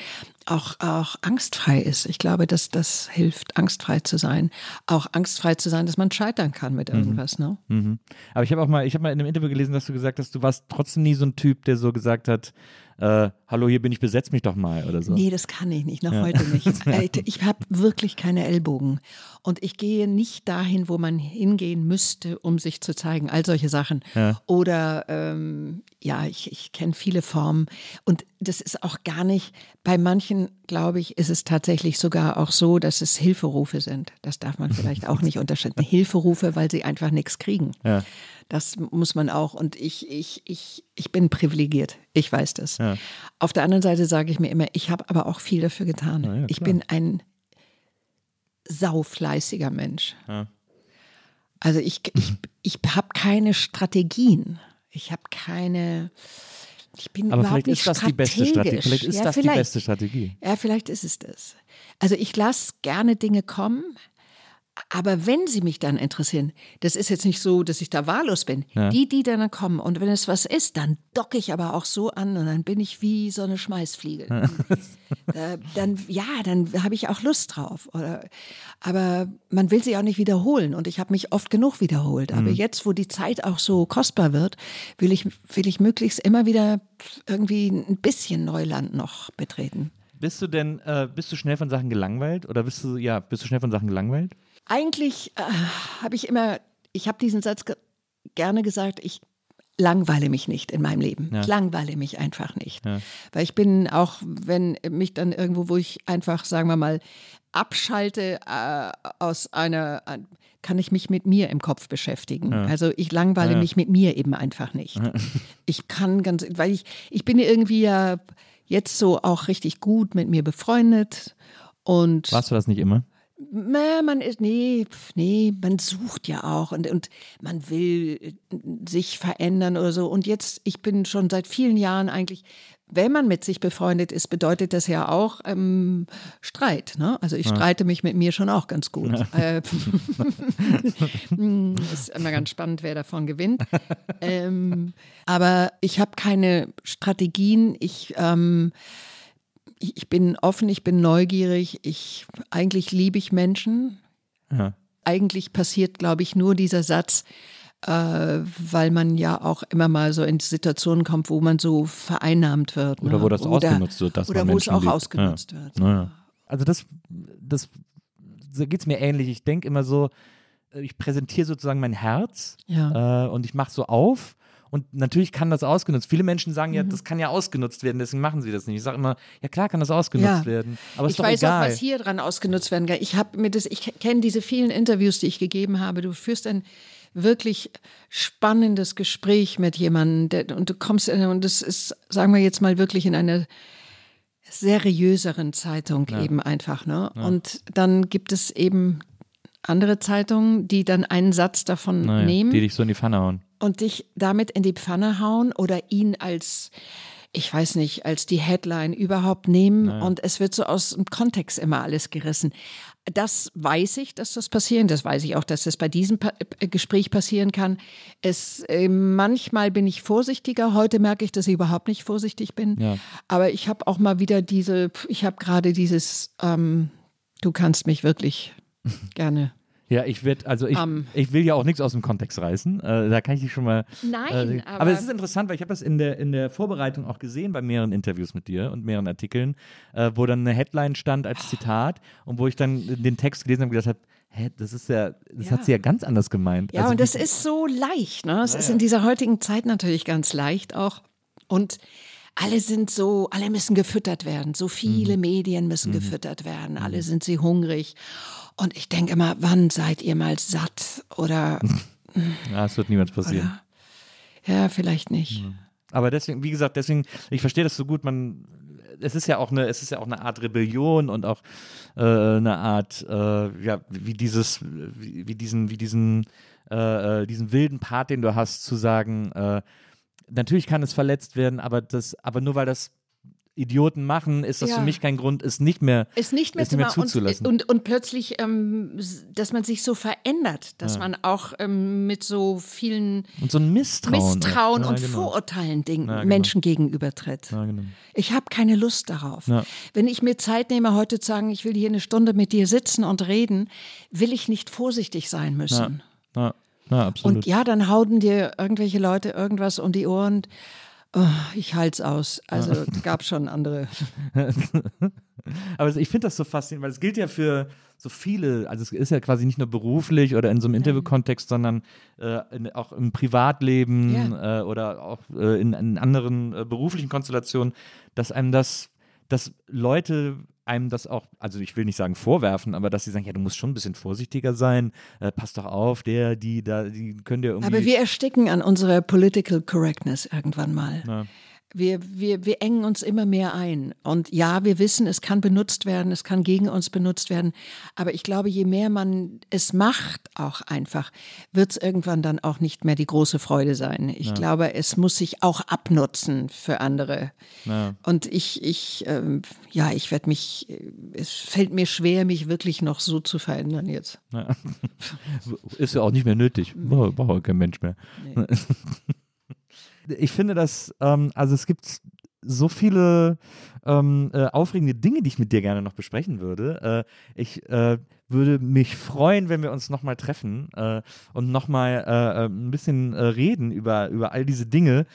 S3: auch, auch angstfrei ist. Ich glaube, dass das hilft, angstfrei zu sein. Auch angstfrei zu sein, dass man scheitern kann mit irgendwas. Ne?
S2: Mhm. Aber ich habe auch mal, ich habe mal in einem Interview gelesen, dass du gesagt hast, du warst trotzdem nie so ein Typ, der so gesagt hat, äh, hallo, hier bin ich, besetz mich doch mal oder so.
S3: Nee, das kann ich nicht, noch heute nicht. Äh, Ich habe wirklich keine Ellbogen. Und ich gehe nicht dahin, wo man hingehen müsste, um sich zu zeigen. All solche Sachen.
S2: Ja.
S3: Oder ähm, ja, ich, ich kenne viele Formen. Und das ist auch gar nicht, bei manchen, glaube ich, ist es tatsächlich sogar auch so, dass es Hilferufe sind. Das darf man vielleicht auch nicht unterschätzen. Hilferufe, weil sie einfach nichts kriegen.
S2: Ja.
S3: Das muss man auch. Und ich, ich, ich, ich bin privilegiert. Ich weiß das.
S2: Ja.
S3: Auf der anderen Seite sage ich mir immer, ich habe aber auch viel dafür getan.
S2: ja,
S3: ich bin ein saufleißiger Mensch. Also ich, ich, ich habe keine Strategien. Ich habe keine. Ich bin
S2: Aber
S3: überhaupt
S2: vielleicht
S3: nicht
S2: ist das die beste Strategie. Vielleicht ist
S3: ja,
S2: das
S3: vielleicht.
S2: die beste Strategie.
S3: Ja, vielleicht ist es das. Also ich lasse gerne Dinge kommen, aber wenn sie mich dann interessieren, das ist jetzt nicht so, dass ich da wahllos bin.
S2: Ja.
S3: Die, die dann kommen und wenn es was ist, dann docke ich aber auch so an und dann bin ich wie so eine Schmeißfliege. da, dann, ja, dann habe ich auch Lust drauf. Oder, aber man will sie auch nicht wiederholen und ich habe mich oft genug wiederholt. Aber jetzt, wo die Zeit auch so kostbar wird, will ich, will ich möglichst immer wieder irgendwie ein bisschen Neuland noch betreten.
S2: Bist du denn, äh, bist du schnell von Sachen gelangweilt? Oder bist du, ja, bist du schnell von Sachen gelangweilt?
S3: Eigentlich äh, habe ich immer, ich habe diesen Satz ge gerne gesagt, ich langweile mich nicht in meinem Leben.
S2: Ja.
S3: Ich langweile mich einfach nicht.
S2: Ja.
S3: Weil ich bin auch, wenn mich dann irgendwo, wo ich einfach, sagen wir mal, abschalte äh, aus einer, äh, kann ich mich mit mir im Kopf beschäftigen. Also ich langweile
S2: Ja.
S3: mich mit mir eben einfach nicht. Ich kann ganz, weil ich, ich bin irgendwie ja jetzt so auch richtig gut mit mir befreundet und
S2: Warst du das nicht immer?
S3: Man ist, nee, nee, man sucht ja auch und, und man will äh, sich verändern oder so. Und jetzt, ich bin schon seit vielen Jahren eigentlich, wenn man mit sich befreundet ist, bedeutet das ja auch ähm, Streit. Ne? Also ich streite mich mit mir schon auch ganz gut. Äh, Hm, ist immer ganz spannend, wer davon gewinnt. ähm, aber ich habe keine Strategien. Ich ähm, ich bin offen, ich bin neugierig, ich eigentlich liebe ich Menschen.
S2: Ja.
S3: Eigentlich passiert, glaube ich, nur dieser Satz, äh, weil man ja auch immer mal so in Situationen kommt, wo man so vereinnahmt wird.
S2: Oder
S3: ne?
S2: wo das ausgenutzt wird, dass
S3: oder
S2: man
S3: wo es
S2: Menschen
S3: auch
S2: liebt.
S3: ausgenutzt
S2: ja.
S3: wird.
S2: Naja. Also das, das so geht es mir ähnlich. Ich denke immer so, äh, ich präsentiere sozusagen mein Herz
S3: Ja.
S2: äh, und ich mache so auf. Und natürlich kann das ausgenutzt. Viele Menschen sagen
S3: Mhm.
S2: ja, das kann ja ausgenutzt werden, deswegen machen sie das nicht. Ich sage immer, ja klar kann das ausgenutzt
S3: Ja.
S2: werden. Aber ist
S3: ich weiß
S2: egal.
S3: auch, was hier dran ausgenutzt werden kann. Ich habe mir das, ich kenne diese vielen Interviews, die ich gegeben habe. Du führst ein wirklich spannendes Gespräch mit jemandem und du kommst in, und das ist, sagen wir jetzt mal wirklich in einer seriöseren Zeitung eben einfach, ne? Und dann gibt es eben andere Zeitungen, die dann einen Satz davon
S2: Naja,
S3: nehmen
S2: die dich so in die Pfanne hauen.
S3: Und dich damit in die Pfanne hauen oder ihn als, ich weiß nicht, als die Headline überhaupt nehmen und es wird so aus dem Kontext immer alles gerissen. Das weiß ich, dass das passieren. Das weiß ich auch, dass das bei diesem pa äh, Gespräch passieren kann. Es äh, manchmal bin ich vorsichtiger. Heute merke ich, dass ich überhaupt nicht vorsichtig bin.
S2: Ja.
S3: Aber ich habe auch mal wieder diese. Ich habe gerade dieses. Ähm, du kannst mich wirklich gerne.
S2: Ja, ich werde, also ich,
S3: Ähm.
S2: ich will ja auch nichts aus dem Kontext reißen. Äh, da kann ich dich schon mal.
S3: Nein,
S2: äh, aber,
S3: aber-
S2: es ist interessant, weil ich habe das in der, in der Vorbereitung auch gesehen bei mehreren Interviews mit dir und mehreren Artikeln, äh, wo dann eine Headline stand als Zitat und wo ich dann den Text gelesen habe und gedacht habe, hä, das ist ja, das
S3: Ja.
S2: hat sie ja ganz anders gemeint.
S3: Ja,
S2: Also
S3: und das ist so leicht. Ne? Es ist in dieser heutigen Zeit natürlich ganz leicht auch. Und alle sind so, alle müssen gefüttert werden. So viele Medien müssen gefüttert werden. Alle sind sie hungrig. Und ich denke immer, wann seid ihr mal satt? Oder,
S2: ja, es wird niemals passieren.
S3: ja, vielleicht nicht.
S2: Aber deswegen, wie gesagt, deswegen, ich verstehe das so gut, man, es ist ja auch eine, es ist ja auch eine Art Rebellion und auch äh, eine Art, äh, ja, wie dieses, wie, wie diesen, wie diesen, äh, äh, diesen wilden Part, den du hast, zu sagen, äh, natürlich kann es verletzt werden, aber das, aber nur weil das Idioten machen, ist das
S3: Ja.
S2: für mich kein Grund, es nicht mehr,
S3: ist nicht mehr,
S2: ist nicht mehr zuzulassen.
S3: Und, und, und plötzlich, ähm, dass man sich so verändert, dass man auch ähm, mit so vielen
S2: und so ein Misstrauen.
S3: Misstrauen
S2: Ja,
S3: und
S2: genau.
S3: Vorurteilen Dingen
S2: Ja, genau.
S3: Menschen gegenübertritt.
S2: Ja, genau.
S3: Ich habe keine Lust darauf.
S2: Ja.
S3: Wenn ich mir Zeit nehme, heute zu sagen, ich will hier eine Stunde mit dir sitzen und reden, will ich nicht vorsichtig sein
S2: Ja,
S3: müssen.
S2: ja, ja, absolut.
S3: Und ja, dann hauen dir irgendwelche Leute irgendwas um die Ohren. Oh, ich halt's aus. Also gab schon andere.
S2: Aber ich finde das so faszinierend, weil es gilt ja für so viele, also es ist ja quasi nicht nur beruflich oder in so einem Interviewkontext, sondern äh, in, auch im Privatleben äh, oder auch äh, in, in anderen äh, beruflichen Konstellationen, dass einem das, dass Leute einem das auch, also ich will nicht sagen vorwerfen, aber dass sie sagen, ja, du musst schon ein bisschen vorsichtiger sein, äh, pass doch auf, der, die, da, die können dir irgendwie.
S3: Aber wir ersticken an unserer Political Correctness irgendwann mal.
S2: Ja.
S3: Wir, wir, wir engen uns immer mehr ein. Und ja, wir wissen, es kann benutzt werden, es kann gegen uns benutzt werden. Aber ich glaube, je mehr man es macht, auch einfach, wird es irgendwann dann auch nicht mehr die große Freude sein. Ich glaube, es muss sich auch abnutzen für andere.
S2: Ja.
S3: Und ich, ich, ähm, ja, ich werde mich, es fällt mir schwer, mich wirklich noch so zu verändern jetzt.
S2: Ja. Ist ja auch nicht mehr nötig. Braucht braucht auch kein Mensch mehr. Ich finde, dass, ähm, also es gibt so viele ähm, äh, aufregende Dinge, die ich mit dir gerne noch besprechen würde. Äh, ich äh, würde mich freuen, wenn wir uns nochmal treffen äh, und nochmal äh, äh, ein bisschen äh, reden über, über all diese Dinge,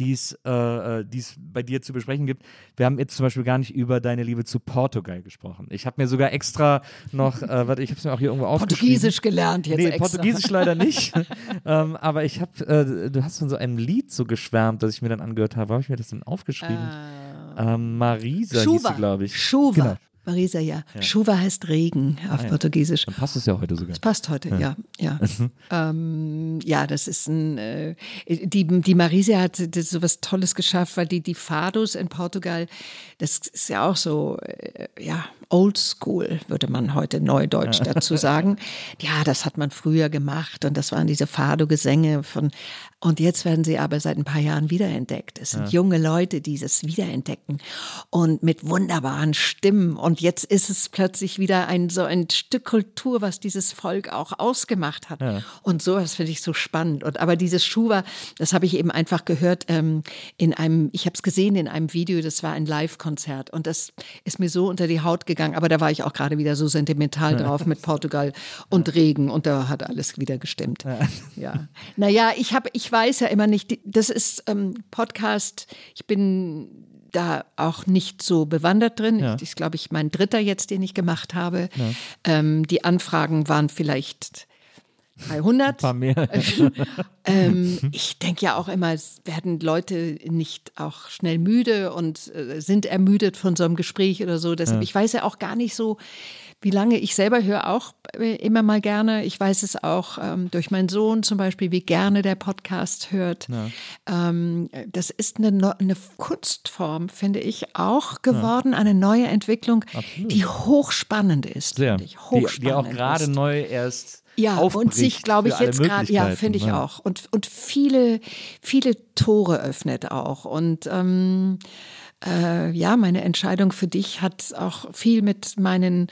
S2: die es äh, äh, die es bei dir zu besprechen gibt. Wir haben jetzt zum Beispiel gar nicht über deine Liebe zu Portugal gesprochen. Ich habe mir sogar extra noch, äh, warte, ich habe es mir auch hier irgendwo aufgeschrieben.
S3: Portugiesisch gelernt jetzt
S2: nee,
S3: extra.
S2: Portugiesisch leider nicht. ähm, aber ich habe, äh, du hast von so einem Lied so geschwärmt, das ich mir dann angehört habe. Wo habe ich mir das denn aufgeschrieben? Ähm, Marisa hieß
S3: Schuva,
S2: sie, glaube ich.
S3: Schuva.
S2: Genau.
S3: Marisa, ja. Schuva heißt Regen auf
S2: Ah, ja.
S3: Portugiesisch.
S2: Dann passt es ja heute sogar.
S3: Das passt heute, ja, ja. ähm, ja, das ist ein, äh, die, die Marisa hat so was Tolles geschafft, weil die, die Fados in Portugal, das ist ja auch so, äh, ja, old school, würde man heute neudeutsch dazu sagen. Ja, das hat man früher gemacht und das waren diese Fado-Gesänge von, und jetzt werden sie aber seit ein paar Jahren wiederentdeckt. Es sind junge Leute, die das wiederentdecken und mit wunderbaren Stimmen. Und jetzt ist es plötzlich wieder ein so ein Stück Kultur, was dieses Volk auch ausgemacht hat. Und sowas finde ich so spannend. Und aber dieses Schuwa, das habe ich eben einfach gehört ähm, in einem, ich habe es gesehen in einem Video, das war ein Live-Konzert. Und das ist mir so unter die Haut gegangen. Aber da war ich auch gerade wieder so sentimental drauf mit Portugal und Regen. Und da hat alles wieder gestimmt. Ja. Naja, ich habe, ich weiß ja immer nicht, das ist ähm, Podcast, ich bin da auch nicht so bewandert drin.
S2: Ja.
S3: Ich, ich glaube, ich mein dritter jetzt, den ich gemacht habe. Ähm, die Anfragen waren vielleicht 300.
S2: Ein paar mehr.
S3: Ähm, ich denke ja auch immer, es werden Leute nicht auch schnell müde und äh, sind ermüdet von so einem Gespräch oder so. Deshalb, ich weiß ja auch gar nicht so, wie lange ich selber höre auch äh, immer mal gerne. Ich weiß es auch ähm, durch meinen Sohn zum Beispiel, wie gerne der Podcast hört. Ähm, das ist eine, eine Kunstform, finde ich, auch geworden, eine neue Entwicklung, die hochspannend ist.
S2: Sehr.
S3: ich,
S2: Die, die auch
S3: hochspannend
S2: gerade neu erst
S3: Ja, und sich, glaube ich, jetzt gerade, ja, finde ich
S2: ne?
S3: auch. Und, und viele, viele Tore öffnet auch. Und ähm, äh, ja, meine Entscheidung für dich hat auch viel mit meinen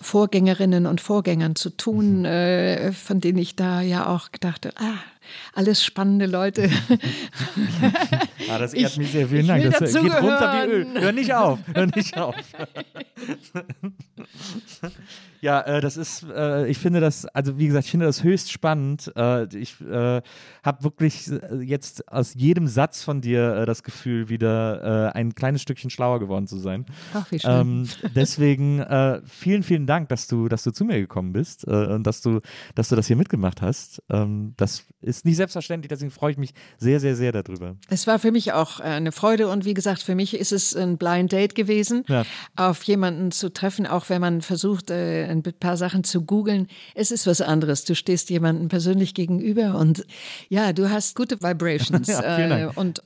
S3: Vorgängerinnen und Vorgängern zu tun, äh, von denen ich da ja auch dachte, ah, alles spannende Leute.
S2: Ah, das ehrt
S3: Ich-
S2: mich sehr. Vielen Dank. Das geht runter wie. Öl. Hör nicht auf. Hör nicht auf. ja, äh, das ist, äh, ich finde das, also wie gesagt, ich finde das höchst spannend. Äh, ich äh, habe wirklich äh, jetzt aus jedem Satz von dir äh, das Gefühl, wieder ein kleines Stückchen schlauer geworden zu sein.
S3: Ach, wie schön.
S2: Ähm, deswegen vielen, vielen Dank, dass du, dass du zu mir gekommen bist äh, und dass du, dass du das hier mitgemacht hast. Ähm, das ist nicht selbstverständlich, deswegen freue ich mich sehr, sehr, sehr darüber.
S3: Es war für mich auch äh, eine Freude und wie gesagt, für mich ist es ein Blind Date gewesen,
S2: Ja.
S3: auf jemanden zu treffen, auch wenn man versucht, äh, ein paar Sachen zu googeln. Es ist was anderes. Du stehst jemandem persönlich gegenüber und ja, du hast gute Vibrations.
S2: Ja, vielen Dank.
S3: äh, und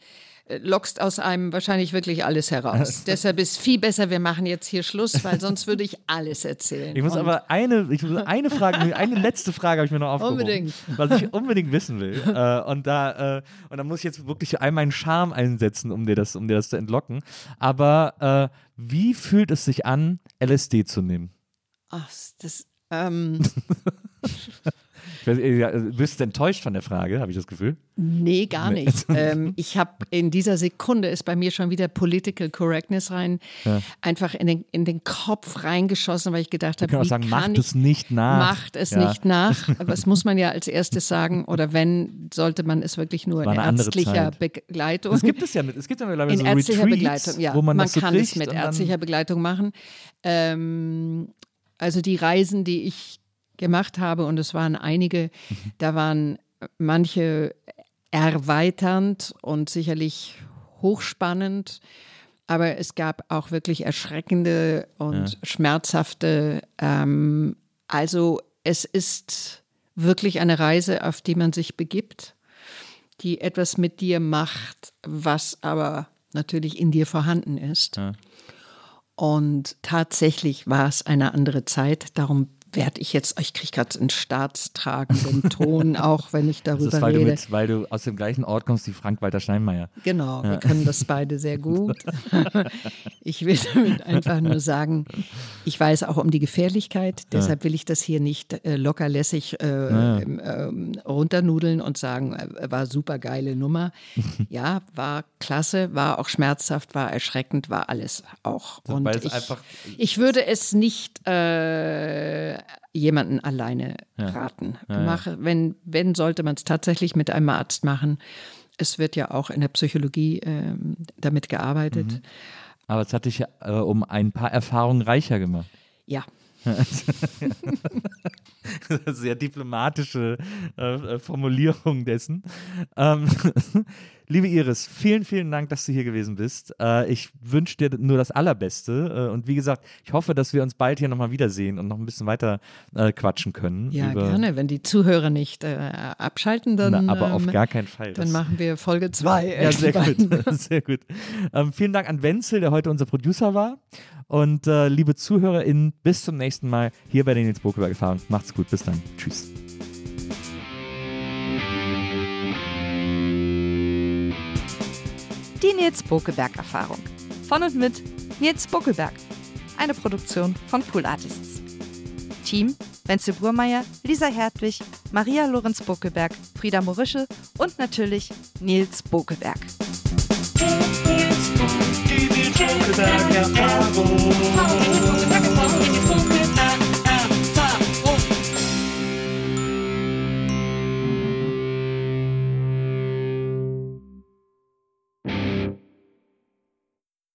S3: lockst aus einem wahrscheinlich wirklich alles heraus. Deshalb ist viel besser, wir machen jetzt hier Schluss, weil sonst würde ich alles erzählen.
S2: Ich muss
S3: Und
S2: aber eine, ich muss eine Frage, eine letzte Frage habe ich mir noch aufgehoben.
S3: Unbedingt.
S2: Was ich unbedingt wissen will. Äh, und da, äh, und da muss ich jetzt wirklich all meinen Charme einsetzen, um dir das, um dir das zu entlocken. Aber äh, wie fühlt es sich an, LSD zu nehmen?
S3: Ach, das, ähm,
S2: Weiß, äh, ja, bist du enttäuscht von der Frage, habe ich das Gefühl?
S3: Nee, gar nicht. ähm, ich habe in dieser Sekunde ist bei mir schon wieder Political Correctness rein, einfach in den, in den Kopf reingeschossen, weil ich gedacht habe, wie
S2: sagen,
S3: kann
S2: macht
S3: ich,
S2: es nicht nach.
S3: Macht es
S2: Ja.
S3: nicht nach. Aber das muss man ja als erstes sagen. Oder wenn, sollte man es wirklich nur in ärztlicher. Begleitung.
S2: Das gibt es ja mit, es gibt ja mittlerweile
S3: in
S2: so
S3: ärztlicher
S2: Retreats,
S3: Begleitung, ja.
S2: wo man,
S3: man
S2: so
S3: kann es mit ärztlicher Begleitung machen. Ähm, also die Reisen, die ich gemacht habe, und es waren einige,
S2: Mhm.
S3: da waren manche erweiternd und sicherlich hochspannend. Aber es gab auch wirklich erschreckende und schmerzhafte. Ähm, also es ist wirklich eine Reise, auf die man sich begibt, die etwas mit dir macht, was aber natürlich in dir vorhanden ist. Und tatsächlich war es eine andere Zeit. Darum werde ich jetzt, ich kriege gerade einen staatstragenden Ton, auch wenn ich
S2: Das
S3: darüber
S2: ist, weil du,
S3: rede.
S2: mit, weil du aus dem gleichen Ort kommst wie Frank-Walter Steinmeier.
S3: Genau, wir können das beide sehr gut. Ich will damit einfach nur sagen, ich weiß auch um die Gefährlichkeit, deshalb will ich das hier nicht äh, lockerlässig äh, ähm, ähm, runternudeln und sagen, äh, war super geile Nummer. Ja, war klasse, war auch schmerzhaft, war erschreckend, war alles auch. Und ich,
S2: einfach-
S3: ich würde es nicht äh, jemanden alleine raten. Mach, wenn, wenn, sollte man es tatsächlich mit einem Arzt machen. Es wird ja auch in der Psychologie ähm, damit gearbeitet.
S2: Mhm. Aber es hat dich ja äh, um ein paar Erfahrungen reicher gemacht.
S3: Ja.
S2: Sehr diplomatische äh, äh, Formulierung dessen. Ähm, liebe Iris, vielen, vielen Dank, dass du hier gewesen bist. Äh, ich wünsche dir nur das Allerbeste. Äh, und wie gesagt, ich hoffe, dass wir uns bald hier nochmal wiedersehen und noch ein bisschen weiter äh, quatschen können.
S3: Ja, gerne. Wenn die Zuhörer nicht äh, abschalten, dann,
S2: Na, aber auf
S3: ähm,
S2: gar keinen Fall.
S3: dann machen wir Folge zwei.
S2: Ja, sehr gut. Sehr gut. Ähm, vielen Dank an Wenzel, der heute unser Producer war. Und äh, liebe ZuhörerInnen, bis zum nächsten Mal hier bei den Nils Bokeberg Erfahrung. Macht's gut, bis dann. Tschüss.
S5: Die Nils Bokeberg Erfahrung. Von und mit Nils Bokeberg. Eine Produktion von Pool Artists. Team Wenzel Burmeier, Lisa Hertwig, Maria Lorenz Bokeberg, Frieda Morische und natürlich Nils Bokeberg.
S4: Cheira da minha favor